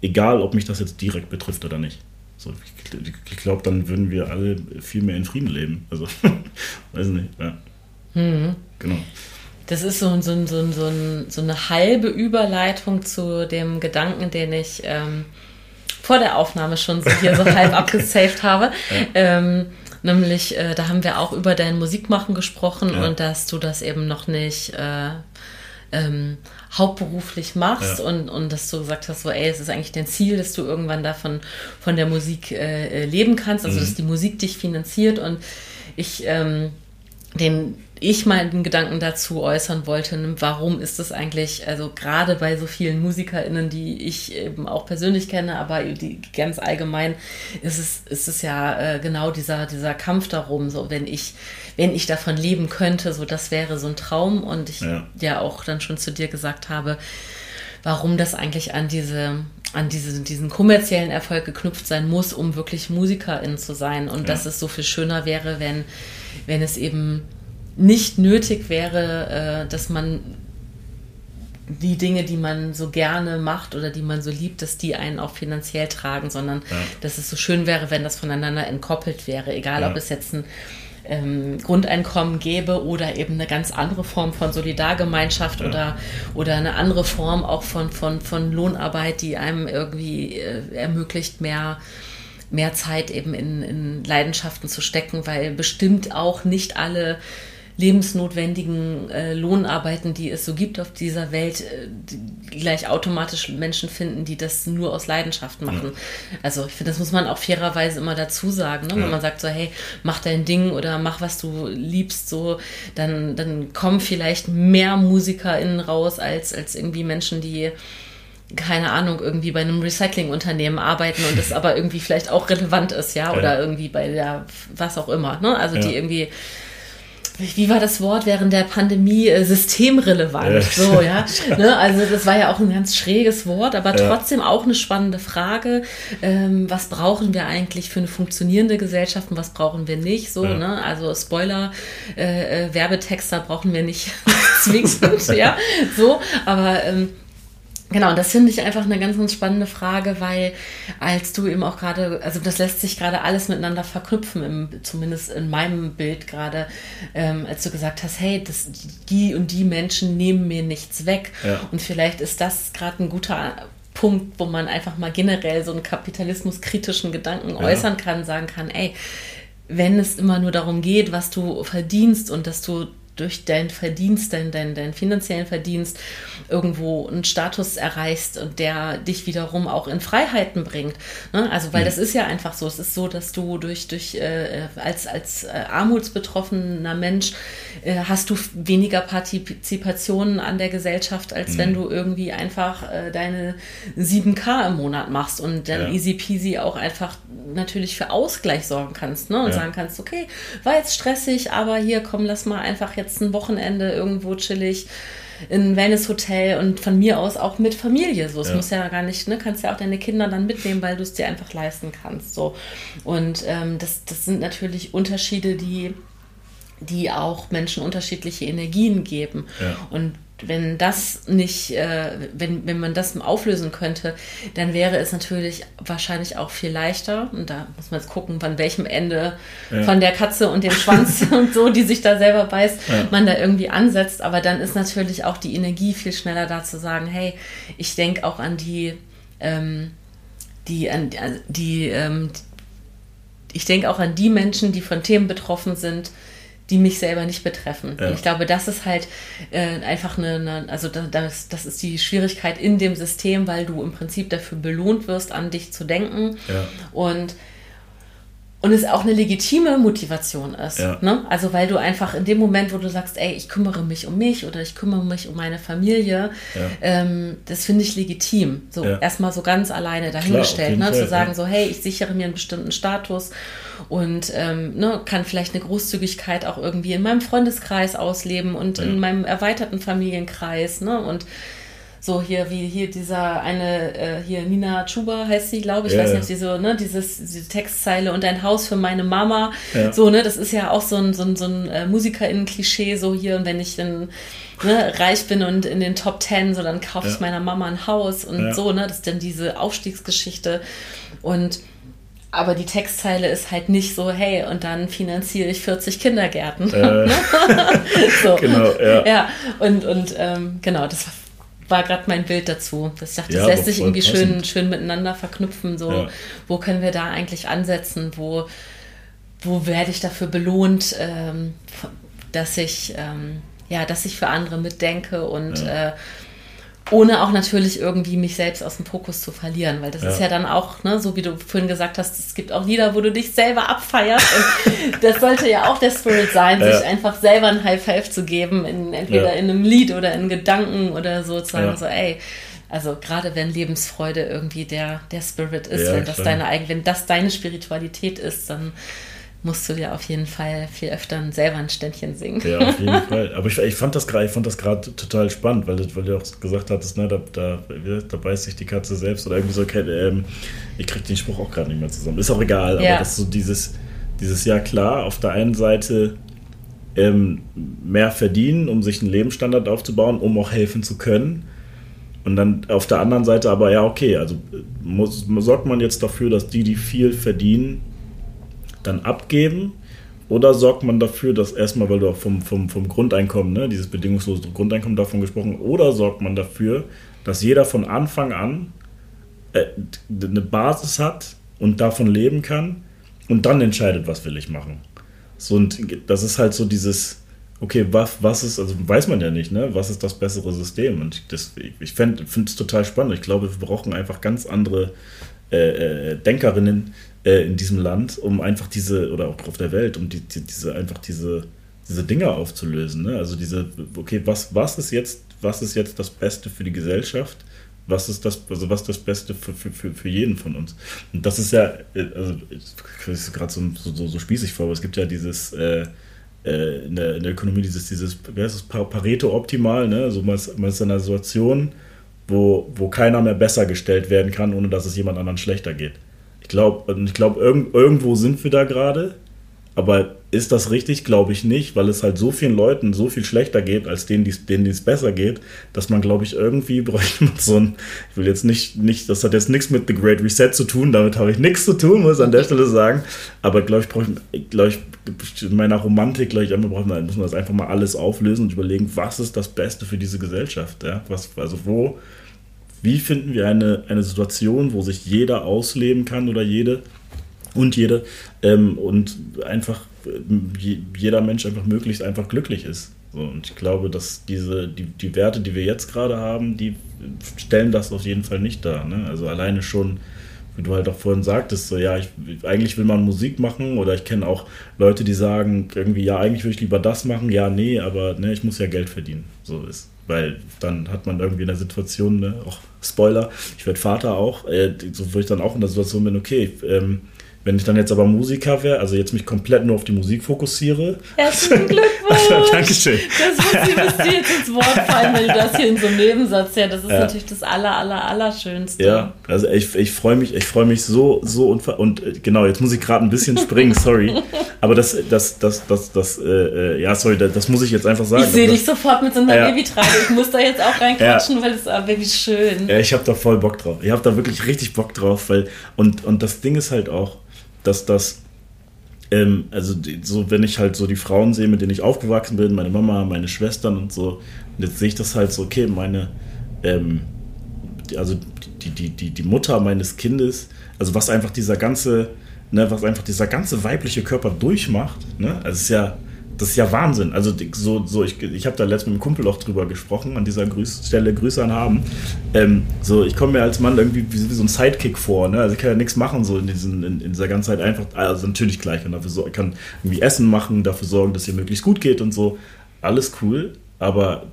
egal ob mich das jetzt direkt betrifft oder nicht. So, ich, ich glaube, dann würden wir alle viel mehr in Frieden leben. Also, <laughs> weiß nicht, ja. Mhm. Genau. Das ist so, so, so, so, so, eine halbe Überleitung zu dem Gedanken, den ich ähm, vor der Aufnahme schon so hier so <laughs> halb abgesaved habe. Ja. Ähm, nämlich, äh, da haben wir auch über dein Musikmachen gesprochen ja. und dass du das eben noch nicht äh, ähm, hauptberuflich machst ja. und, und dass du gesagt hast, so, ey, es ist eigentlich dein Ziel, dass du irgendwann davon von der Musik äh, äh leben kannst, also mhm. dass die Musik dich finanziert und ich ähm, den, ich meinen Gedanken dazu äußern wollte, ne, warum ist das eigentlich, also gerade bei so vielen MusikerInnen, die ich eben auch persönlich kenne, aber die ganz allgemein ist es, ist es ja äh, genau dieser, dieser Kampf darum, so wenn ich, wenn ich davon leben könnte, so das wäre so ein Traum. Und ich ja, ja auch dann schon zu dir gesagt habe, warum das eigentlich an diese an diese, diesen kommerziellen Erfolg geknüpft sein muss, um wirklich Musikerin zu sein. Und ja. dass es so viel schöner wäre, wenn, wenn es eben nicht nötig wäre, äh, dass man die Dinge, die man so gerne macht oder die man so liebt, dass die einen auch finanziell tragen, sondern ja. dass es so schön wäre, wenn das voneinander entkoppelt wäre, egal ja. ob es jetzt ein ähm, Grundeinkommen gäbe oder eben eine ganz andere Form von Solidargemeinschaft ja. oder, oder eine andere Form auch von, von, von Lohnarbeit, die einem irgendwie äh, ermöglicht, mehr mehr Zeit eben in, in Leidenschaften zu stecken, weil bestimmt auch nicht alle lebensnotwendigen äh, Lohnarbeiten, die es so gibt auf dieser Welt, äh, gleich automatisch Menschen finden, die das nur aus Leidenschaft machen. Ja. Also ich finde, das muss man auch fairerweise immer dazu sagen. Ne? Ja. Wenn man sagt so, hey, mach dein Ding oder mach, was du liebst, so, dann, dann kommen vielleicht mehr MusikerInnen raus als, als irgendwie Menschen, die keine Ahnung, irgendwie bei einem Recyclingunternehmen arbeiten und das <laughs> aber irgendwie vielleicht auch relevant ist, ja, oder ja. irgendwie bei der, was auch immer, ne? Also die irgendwie wie war das Wort während der Pandemie äh, systemrelevant ja. so ja <laughs> ne? also das war ja auch ein ganz schräges Wort aber ja. trotzdem auch eine spannende Frage ähm, was brauchen wir eigentlich für eine funktionierende Gesellschaft und was brauchen wir nicht so ja. ne also Spoiler äh, äh, Werbetexter brauchen wir nicht <laughs> zwingend ja so aber ähm, Genau, und das finde ich einfach eine ganz, ganz spannende Frage, weil als du eben auch gerade, also das lässt sich gerade alles miteinander verknüpfen, im, zumindest in meinem Bild gerade, ähm, als du gesagt hast, hey, das, die und die Menschen nehmen mir nichts weg. Ja. Und vielleicht ist das gerade ein guter Punkt, wo man einfach mal generell so einen kapitalismuskritischen Gedanken ja. äußern kann, sagen kann, ey, wenn es immer nur darum geht, was du verdienst und dass du durch deinen Verdienst, deinen, deinen, deinen finanziellen Verdienst irgendwo einen Status erreichst und der dich wiederum auch in Freiheiten bringt. Ne? Also, weil ja. das ist ja einfach so. Es ist so, dass du durch, durch äh, als, als äh, armutsbetroffener Mensch äh, hast du weniger Partizipationen an der Gesellschaft, als mhm. wenn du irgendwie einfach äh, deine 7K im Monat machst und dann ja. easy peasy auch einfach natürlich für Ausgleich sorgen kannst ne? und ja. sagen kannst, okay, war jetzt stressig, aber hier komm, lass mal einfach jetzt jetzt ein Wochenende irgendwo chillig in Venice Hotel und von mir aus auch mit Familie. So, es ja. muss ja gar nicht, ne, kannst ja auch deine Kinder dann mitnehmen, weil du es dir einfach leisten kannst. So und ähm, das, das sind natürlich Unterschiede, die die auch Menschen unterschiedliche Energien geben. Ja. Und wenn das nicht, äh, wenn, wenn man das auflösen könnte, dann wäre es natürlich wahrscheinlich auch viel leichter. Und da muss man jetzt gucken, von welchem Ende ja. von der Katze und dem Schwanz <laughs> und so, die sich da selber beißt, ja. man da irgendwie ansetzt. Aber dann ist natürlich auch die Energie viel schneller da zu sagen, hey, ich denke auch an die, ähm, die, an die, ähm, ich denke auch an die Menschen, die von Themen betroffen sind, die mich selber nicht betreffen. Ja. ich glaube, das ist halt äh, einfach eine, eine, also das, das ist die Schwierigkeit in dem System, weil du im Prinzip dafür belohnt wirst, an dich zu denken. Ja. Und und es auch eine legitime Motivation ist. Ja. Ne? Also weil du einfach in dem Moment, wo du sagst, ey, ich kümmere mich um mich oder ich kümmere mich um meine Familie, ja. ähm, das finde ich legitim. So ja. erstmal so ganz alleine dahingestellt, Klar, ne? Fall, zu sagen, so, hey, ich sichere mir einen bestimmten Status und ähm, ne, kann vielleicht eine Großzügigkeit auch irgendwie in meinem Freundeskreis ausleben und in meinem erweiterten Familienkreis. Ne? Und so hier wie hier dieser eine äh, hier Nina Chuba heißt sie glaube ich ja, weiß nicht diese ne dieses diese Textzeile und ein Haus für meine Mama ja. so ne das ist ja auch so ein so ein, so ein äh, Musikerinnen Klischee so hier und wenn ich dann ne, reich bin und in den Top Ten so dann kaufe ja. ich meiner Mama ein Haus und so ne das ist dann diese Aufstiegsgeschichte und aber die Textzeile ist halt nicht so, hey, und dann finanziere ich 40 Kindergärten. Äh, <laughs> so. Genau, ja. Ja, und, und ähm, genau, das war war gerade mein Bild dazu. Das, ich dachte, das lässt sich irgendwie schön, schön miteinander verknüpfen. So, ja. wo können wir da eigentlich ansetzen? Wo, wo werde ich dafür belohnt, ähm, dass ich, ähm, ja, dass ich für andere mitdenke und ja. äh, ohne auch natürlich irgendwie mich selbst aus dem Fokus zu verlieren, weil das ja. ist ja dann auch, ne, so wie du vorhin gesagt hast, es gibt auch Lieder, wo du dich selber abfeierst und <laughs> das sollte ja auch der Spirit sein, ja. sich einfach selber ein High Five zu geben, in, entweder ja. in einem Lied oder in Gedanken oder so, zu sagen so, ey, also gerade wenn Lebensfreude irgendwie der, der Spirit ist, wenn das deine wenn das deine Spiritualität ist, dann musst du dir auf jeden Fall viel öfter selber ein Ständchen singen. Ja, auf jeden <laughs> Fall. Aber ich, ich fand das gerade total spannend, weil, weil du auch gesagt hattest, ne, da, da, da beißt sich die Katze selbst oder irgendwie so. Ähm, ich krieg den Spruch auch gerade nicht mehr zusammen. Ist auch egal, ja. aber das ist so dieses, dieses, ja klar, auf der einen Seite ähm, mehr verdienen, um sich einen Lebensstandard aufzubauen, um auch helfen zu können. Und dann auf der anderen Seite aber, ja, okay, also muss, sorgt man jetzt dafür, dass die, die viel verdienen, dann abgeben? Oder sorgt man dafür, dass erstmal, weil du auch vom, vom, vom Grundeinkommen, ne, dieses bedingungslose Grundeinkommen davon gesprochen, oder sorgt man dafür, dass jeder von Anfang an äh, eine Basis hat und davon leben kann und dann entscheidet, was will ich machen? So, und das ist halt so dieses, okay, was, was ist, also weiß man ja nicht, ne? Was ist das bessere System? Und das, ich finde es total spannend. Ich glaube, wir brauchen einfach ganz andere äh, äh Denkerinnen, äh, in diesem Land, um einfach diese, oder auch auf der Welt, um die, die, diese, einfach diese, diese Dinge aufzulösen. Ne? Also diese, okay, was, was ist jetzt, was ist jetzt das Beste für die Gesellschaft? Was ist das, also was das Beste für, für, für, jeden von uns? Und das ist ja, äh, also ich gerade so, so, so spießig vor, aber es gibt ja dieses äh, äh, in, der, in der Ökonomie dieses, dieses, wie heißt das, Pareto optimal, ne? Also man ist, man ist in einer Situation, wo, wo keiner mehr besser gestellt werden kann, ohne dass es jemand anderen schlechter geht. Glaube, ich glaube, irgend, irgendwo sind wir da gerade. Aber ist das richtig? Glaube ich nicht, weil es halt so vielen Leuten so viel schlechter geht, als denen, denen es besser geht, dass man, glaube ich, irgendwie <laughs> bräuchte man so ein, ich will jetzt nicht, nicht, das hat jetzt nichts mit The Great Reset zu tun, damit habe ich nichts zu tun, muss ich an der Stelle sagen. Aber glaube ich, brauche ich, glaube ich, in meiner Romantik, glaube ich, einmal braucht man, muss man das einfach mal alles auflösen und überlegen, was ist das Beste für diese Gesellschaft, ja? Was, also wo, wie finden wir eine, eine Situation, wo sich jeder ausleben kann oder jede und jede ähm, und einfach äh, jeder Mensch einfach möglichst einfach glücklich ist. Und ich glaube, dass diese, die, die Werte, die wir jetzt gerade haben, die stellen das auf jeden Fall nicht dar. Ne? Also alleine schon, wie du halt auch vorhin sagtest, so ja, ich, eigentlich will man Musik machen oder ich kenne auch Leute, die sagen irgendwie, ja, eigentlich würde ich lieber das machen, ja, nee, aber ne, ich muss ja Geld verdienen. So ist weil dann hat man irgendwie in der Situation, ne, auch Spoiler, ich werde Vater auch, äh, so wo ich dann auch in der Situation bin, okay, ähm, wenn ich dann jetzt aber Musiker wäre, also jetzt mich komplett nur auf die Musik fokussiere. Herzlichen Glückwunsch! <laughs> Dankeschön. Das müsste dir jetzt ins Wort fallen, wenn du das hier in so einem Nebensatz ja, das ist ja. natürlich das aller, aller, allerschönste. Ja, also ich, ich freue mich, ich freue mich so, so und, und äh, genau, jetzt muss ich gerade ein bisschen springen, sorry. <laughs> Aber das, das, das, das, das, äh, äh ja, sorry, das, das, muss ich jetzt einfach sagen. Ich sehe dich sofort mit so einer ja. Babytrage. Ich muss da jetzt auch reinquatschen, ja. weil es aber wirklich schön. Ja, ich habe da voll Bock drauf. Ich habe da wirklich richtig Bock drauf, weil, und, und das Ding ist halt auch, dass das, ähm, also die, so wenn ich halt so die Frauen sehe, mit denen ich aufgewachsen bin, meine Mama, meine Schwestern und so, und jetzt sehe ich das halt so, okay, meine, ähm, also die, die, die, die Mutter meines Kindes, also was einfach dieser ganze, ne, was einfach dieser ganze weibliche Körper durchmacht, ne, also es ist ja, das ist ja Wahnsinn. Also so, so ich, ich habe da letztens mit einem Kumpel auch drüber gesprochen, an dieser Grüß Stelle Grüße an Haben. Ähm, so, ich komme mir als Mann irgendwie wie, wie, so ein Sidekick vor. Ne? Also ich kann ja nichts machen so in, diesen, in, in dieser ganzen Zeit einfach, also natürlich gleich, kann dafür so, ich kann irgendwie Essen machen, dafür sorgen, dass ihr möglichst gut geht und so. Alles cool, aber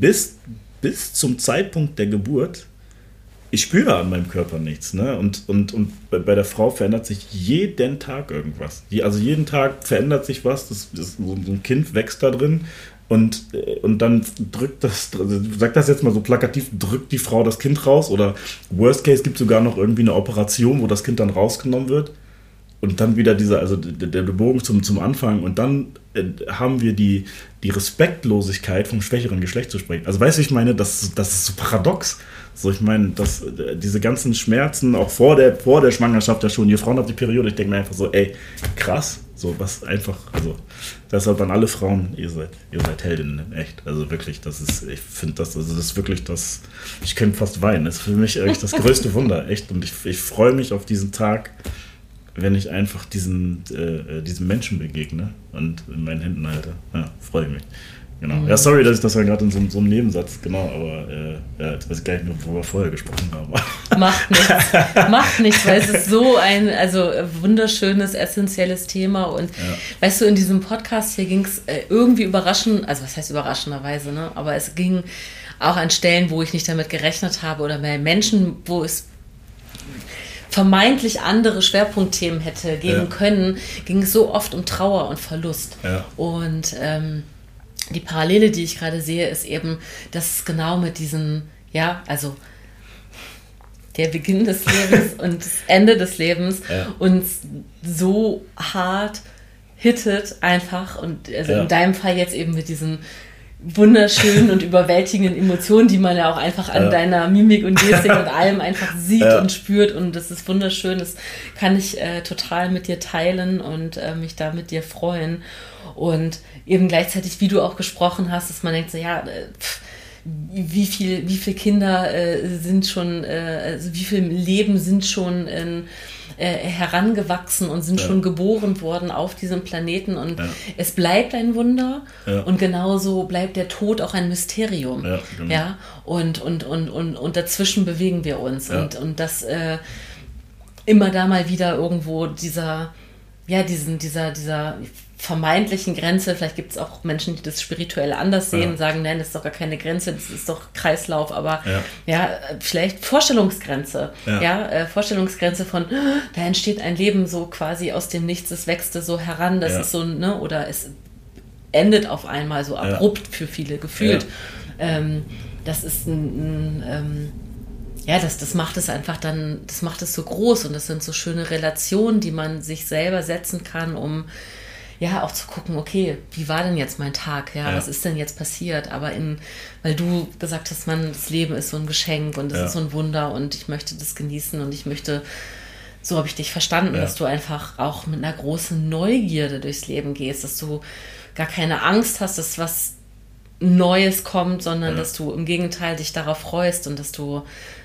bis, bis zum Zeitpunkt der Geburt ich spüre an meinem Körper nichts. Ne? Und, und, und bei der Frau verändert sich jeden Tag irgendwas. Also jeden Tag verändert sich was. Das, das, so ein Kind wächst da drin. Und, äh, und dann drückt das, sag das jetzt mal so plakativ, drückt die Frau das Kind raus. Oder worst case gibt sogar noch irgendwie eine Operation, wo das Kind dann rausgenommen wird. Und dann wieder dieser, also der, der Bogen zum, zum Anfang. Und dann äh, haben wir die, die Respektlosigkeit vom schwächeren Geschlecht zu sprechen. Also weißt du, ich meine, das, das ist so paradox. So, ich meine, dass diese ganzen Schmerzen auch vor der, vor der Schwangerschaft ja schon, ihr Frauen habt die Periode, ich denke mir einfach so, ey, krass, so was einfach, also deshalb an alle Frauen, ihr seid, ihr seid Heldinnen, echt. Also wirklich, das ist, ich finde das, also das ist wirklich das, ich könnte fast weinen. Das ist für mich eigentlich das größte <laughs> Wunder, echt. Und ich, ich freue mich auf diesen Tag, wenn ich einfach diesen, äh, äh diesem Menschen begegne und in meinen Händen halte. Ja, freue ich mich. Genau. Mhm. Ja, sorry, dass ich das ja gerade in so, so, einem Nebensatz, genau, aber äh, ja, jetzt weiß ich gar nicht mehr, wo wir vorher gesprochen haben. <laughs> Macht nichts. Macht nichts, weil es ist so ein also wunderschönes, essentielles Thema. Und ja. weißt du, in diesem Podcast hier ging es äh, irgendwie überraschend, also was heißt überraschenderweise, ne? Aber es ging auch an Stellen, wo ich nicht damit gerechnet habe oder bei Menschen, wo es vermeintlich andere Schwerpunktthemen hätte geben ja. können, ging es so oft um Trauer und Verlust. Ja. Und ähm, die Parallele, die ich gerade sehe, ist eben, dass es genau mit diesen, ja, also der Beginn des <laughs> Lebens und das Ende des Lebens ja. uns so hart hittet einfach und also ja. in deinem Fall jetzt eben mit diesen wunderschönen und überwältigenden Emotionen, die man ja auch einfach an ja. deiner Mimik und Gestik und allem <laughs> einfach sieht ja. und spürt und das ist wunderschön, das kann ich äh, total mit dir teilen und äh, mich da mit dir freuen und eben gleichzeitig, wie du auch gesprochen hast, dass man denkt so, ja, äh, pff, wie viel, wie viele Kinder äh, sind schon, äh, also wie viel Leben sind schon in, äh, herangewachsen und sind ja. schon geboren worden auf diesem Planeten und ja. es bleibt ein Wunder ja. und genauso bleibt der Tod auch ein Mysterium. Ja, genau. ja? Und, und, und, und, und dazwischen bewegen wir uns und, und das äh, immer da mal wieder irgendwo dieser, ja, diesen, dieser, dieser vermeintlichen Grenze, vielleicht gibt es auch Menschen, die das spirituell anders sehen, ja. sagen, nein, das ist doch gar keine Grenze, das ist doch Kreislauf, aber ja, ja vielleicht Vorstellungsgrenze, ja, ja äh, Vorstellungsgrenze von, da entsteht ein Leben so quasi aus dem Nichts, es wächst so heran, das ist so, ne, oder es endet auf einmal so abrupt für viele gefühlt. Ähm, das ist ein, ein ähm, ja, das, das macht es einfach dann, das macht es so groß und das sind so schöne Relationen, die man sich selber setzen kann, um ja, auch zu gucken, okay, wie war denn jetzt mein Tag? Ja, ja. was ist denn jetzt passiert? Aber in, weil du gesagt hast, man, das Leben ist so ein Geschenk und es ja. ist so ein Wunder und ich möchte das genießen und ich möchte, so habe ich dich verstanden, dass du einfach auch mit einer großen Neugierde durchs Leben gehst, dass du gar keine Angst hast, dass was Neues kommt, sondern dass du im Gegenteil dich darauf freust und dass du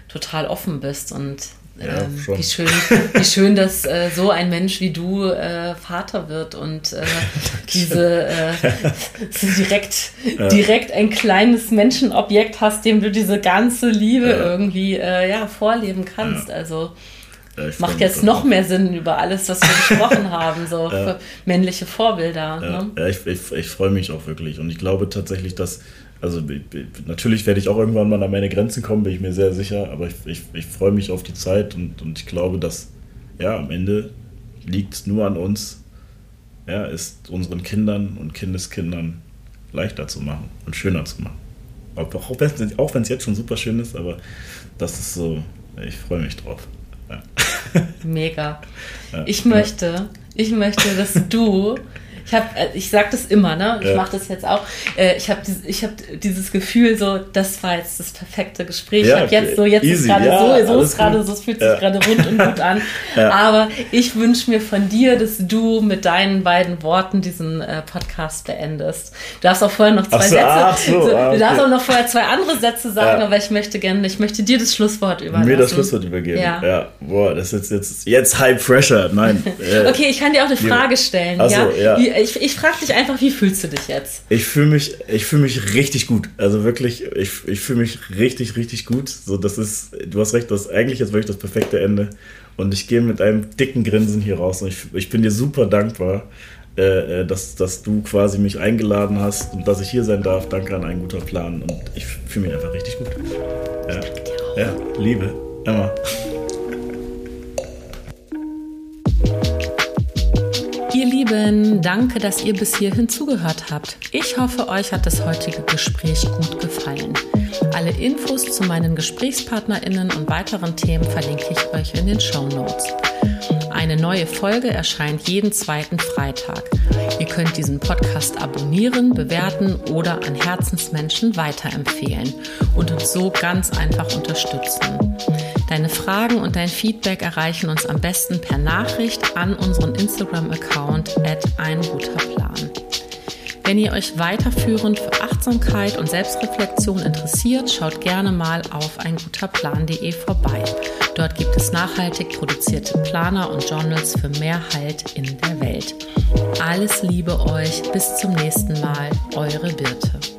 total offen bist und ja, ähm, wie, schön, wie schön, dass äh, so ein Mensch wie du äh, Vater wird und äh, <laughs> diese äh, direkt, ja. direkt ein kleines Menschenobjekt hast, dem du diese ganze Liebe ja. irgendwie äh, ja, vorleben kannst. Also macht jetzt noch mehr Sinn über alles, was wir besprochen <laughs> haben, so männliche Vorbilder. Ne? ich, ich, ich freue mich auch wirklich und ich glaube tatsächlich, dass also natürlich werde ich auch irgendwann mal an meine Grenzen kommen, bin ich mir sehr sicher, aber ich, ich, ich freue mich auf die Zeit und, und ich glaube, dass ja, am Ende liegt es nur an uns, ja, ist unseren Kindern und Kindeskindern leichter zu machen und schöner zu machen. Auch, wenn es jetzt schon super schön ist, aber das ist so, ich freue mich drauf. Ja. Mega. Ja. Ich möchte, ich möchte, dass du <laughs> ich habe, äh, ich sage das immer, ne? Ich ja. mache das jetzt auch. Äh, ich habe ich hab dieses Gefühl, so, das war jetzt das perfekte Gespräch. Ja, ich habe jetzt so, jetzt easy. ist gerade ja, so, so ist gerade so, es fühlt sich gerade rund und gut an. <laughs> Aber ich wünsche mir von dir, dass du mit deinen beiden Worten diesen äh, Podcast beendest. Du darfst auch vorher noch zwei so, Sätze. So, ah, okay. Du darfst auch noch vorher zwei andere Sätze sagen, aber ich möchte gerne, ich möchte dir das Schlusswort überlassen. Mir das Schlusswort übergeben. Ja. Boah, das ist jetzt, jetzt, jetzt High Pressure. Nein. <laughs> okay, ich kann dir auch eine Frage stellen. Achso, ja. Wie, ich, ich frage dich einfach, wie fühlst du dich jetzt? Ich fühle mich, ich fühle mich richtig gut. Also wirklich, ich, ich fühle mich richtig, richtig gut. So, das ist, du hast recht, das ist eigentlich jetzt wirklich das perfekte Ende. Und ich gehe mit einem dicken Grinsen hier raus. Und ich, ich bin dir super dankbar, äh, äh, dass, dass du quasi mich eingeladen hast und dass ich hier sein darf. Danke an einen guter Plan. Und ich fühle mich einfach richtig gut. Ja. Ja, Liebe, Emma. Lieben, danke, dass ihr bis hierhin zugehört habt. Ich hoffe, euch hat das heutige Gespräch gut gefallen. Alle Infos zu meinen GesprächspartnerInnen und weiteren Themen verlinke ich euch in den Show Notes. Eine neue Folge erscheint jeden zweiten Freitag. Ihr könnt diesen Podcast abonnieren, bewerten oder an Herzensmenschen weiterempfehlen und uns so ganz einfach unterstützen. Deine Fragen und dein Feedback erreichen uns am besten per Nachricht an unseren Instagram-Account at ein guter Plan. Wenn ihr euch weiterführend für Achtsamkeit und Selbstreflexion interessiert, schaut gerne mal auf einguterplan.de vorbei. Dort gibt es nachhaltig produzierte Planer und Journals für mehr Halt in der Welt. Alles Liebe euch. Bis zum nächsten Mal. Eure Birte.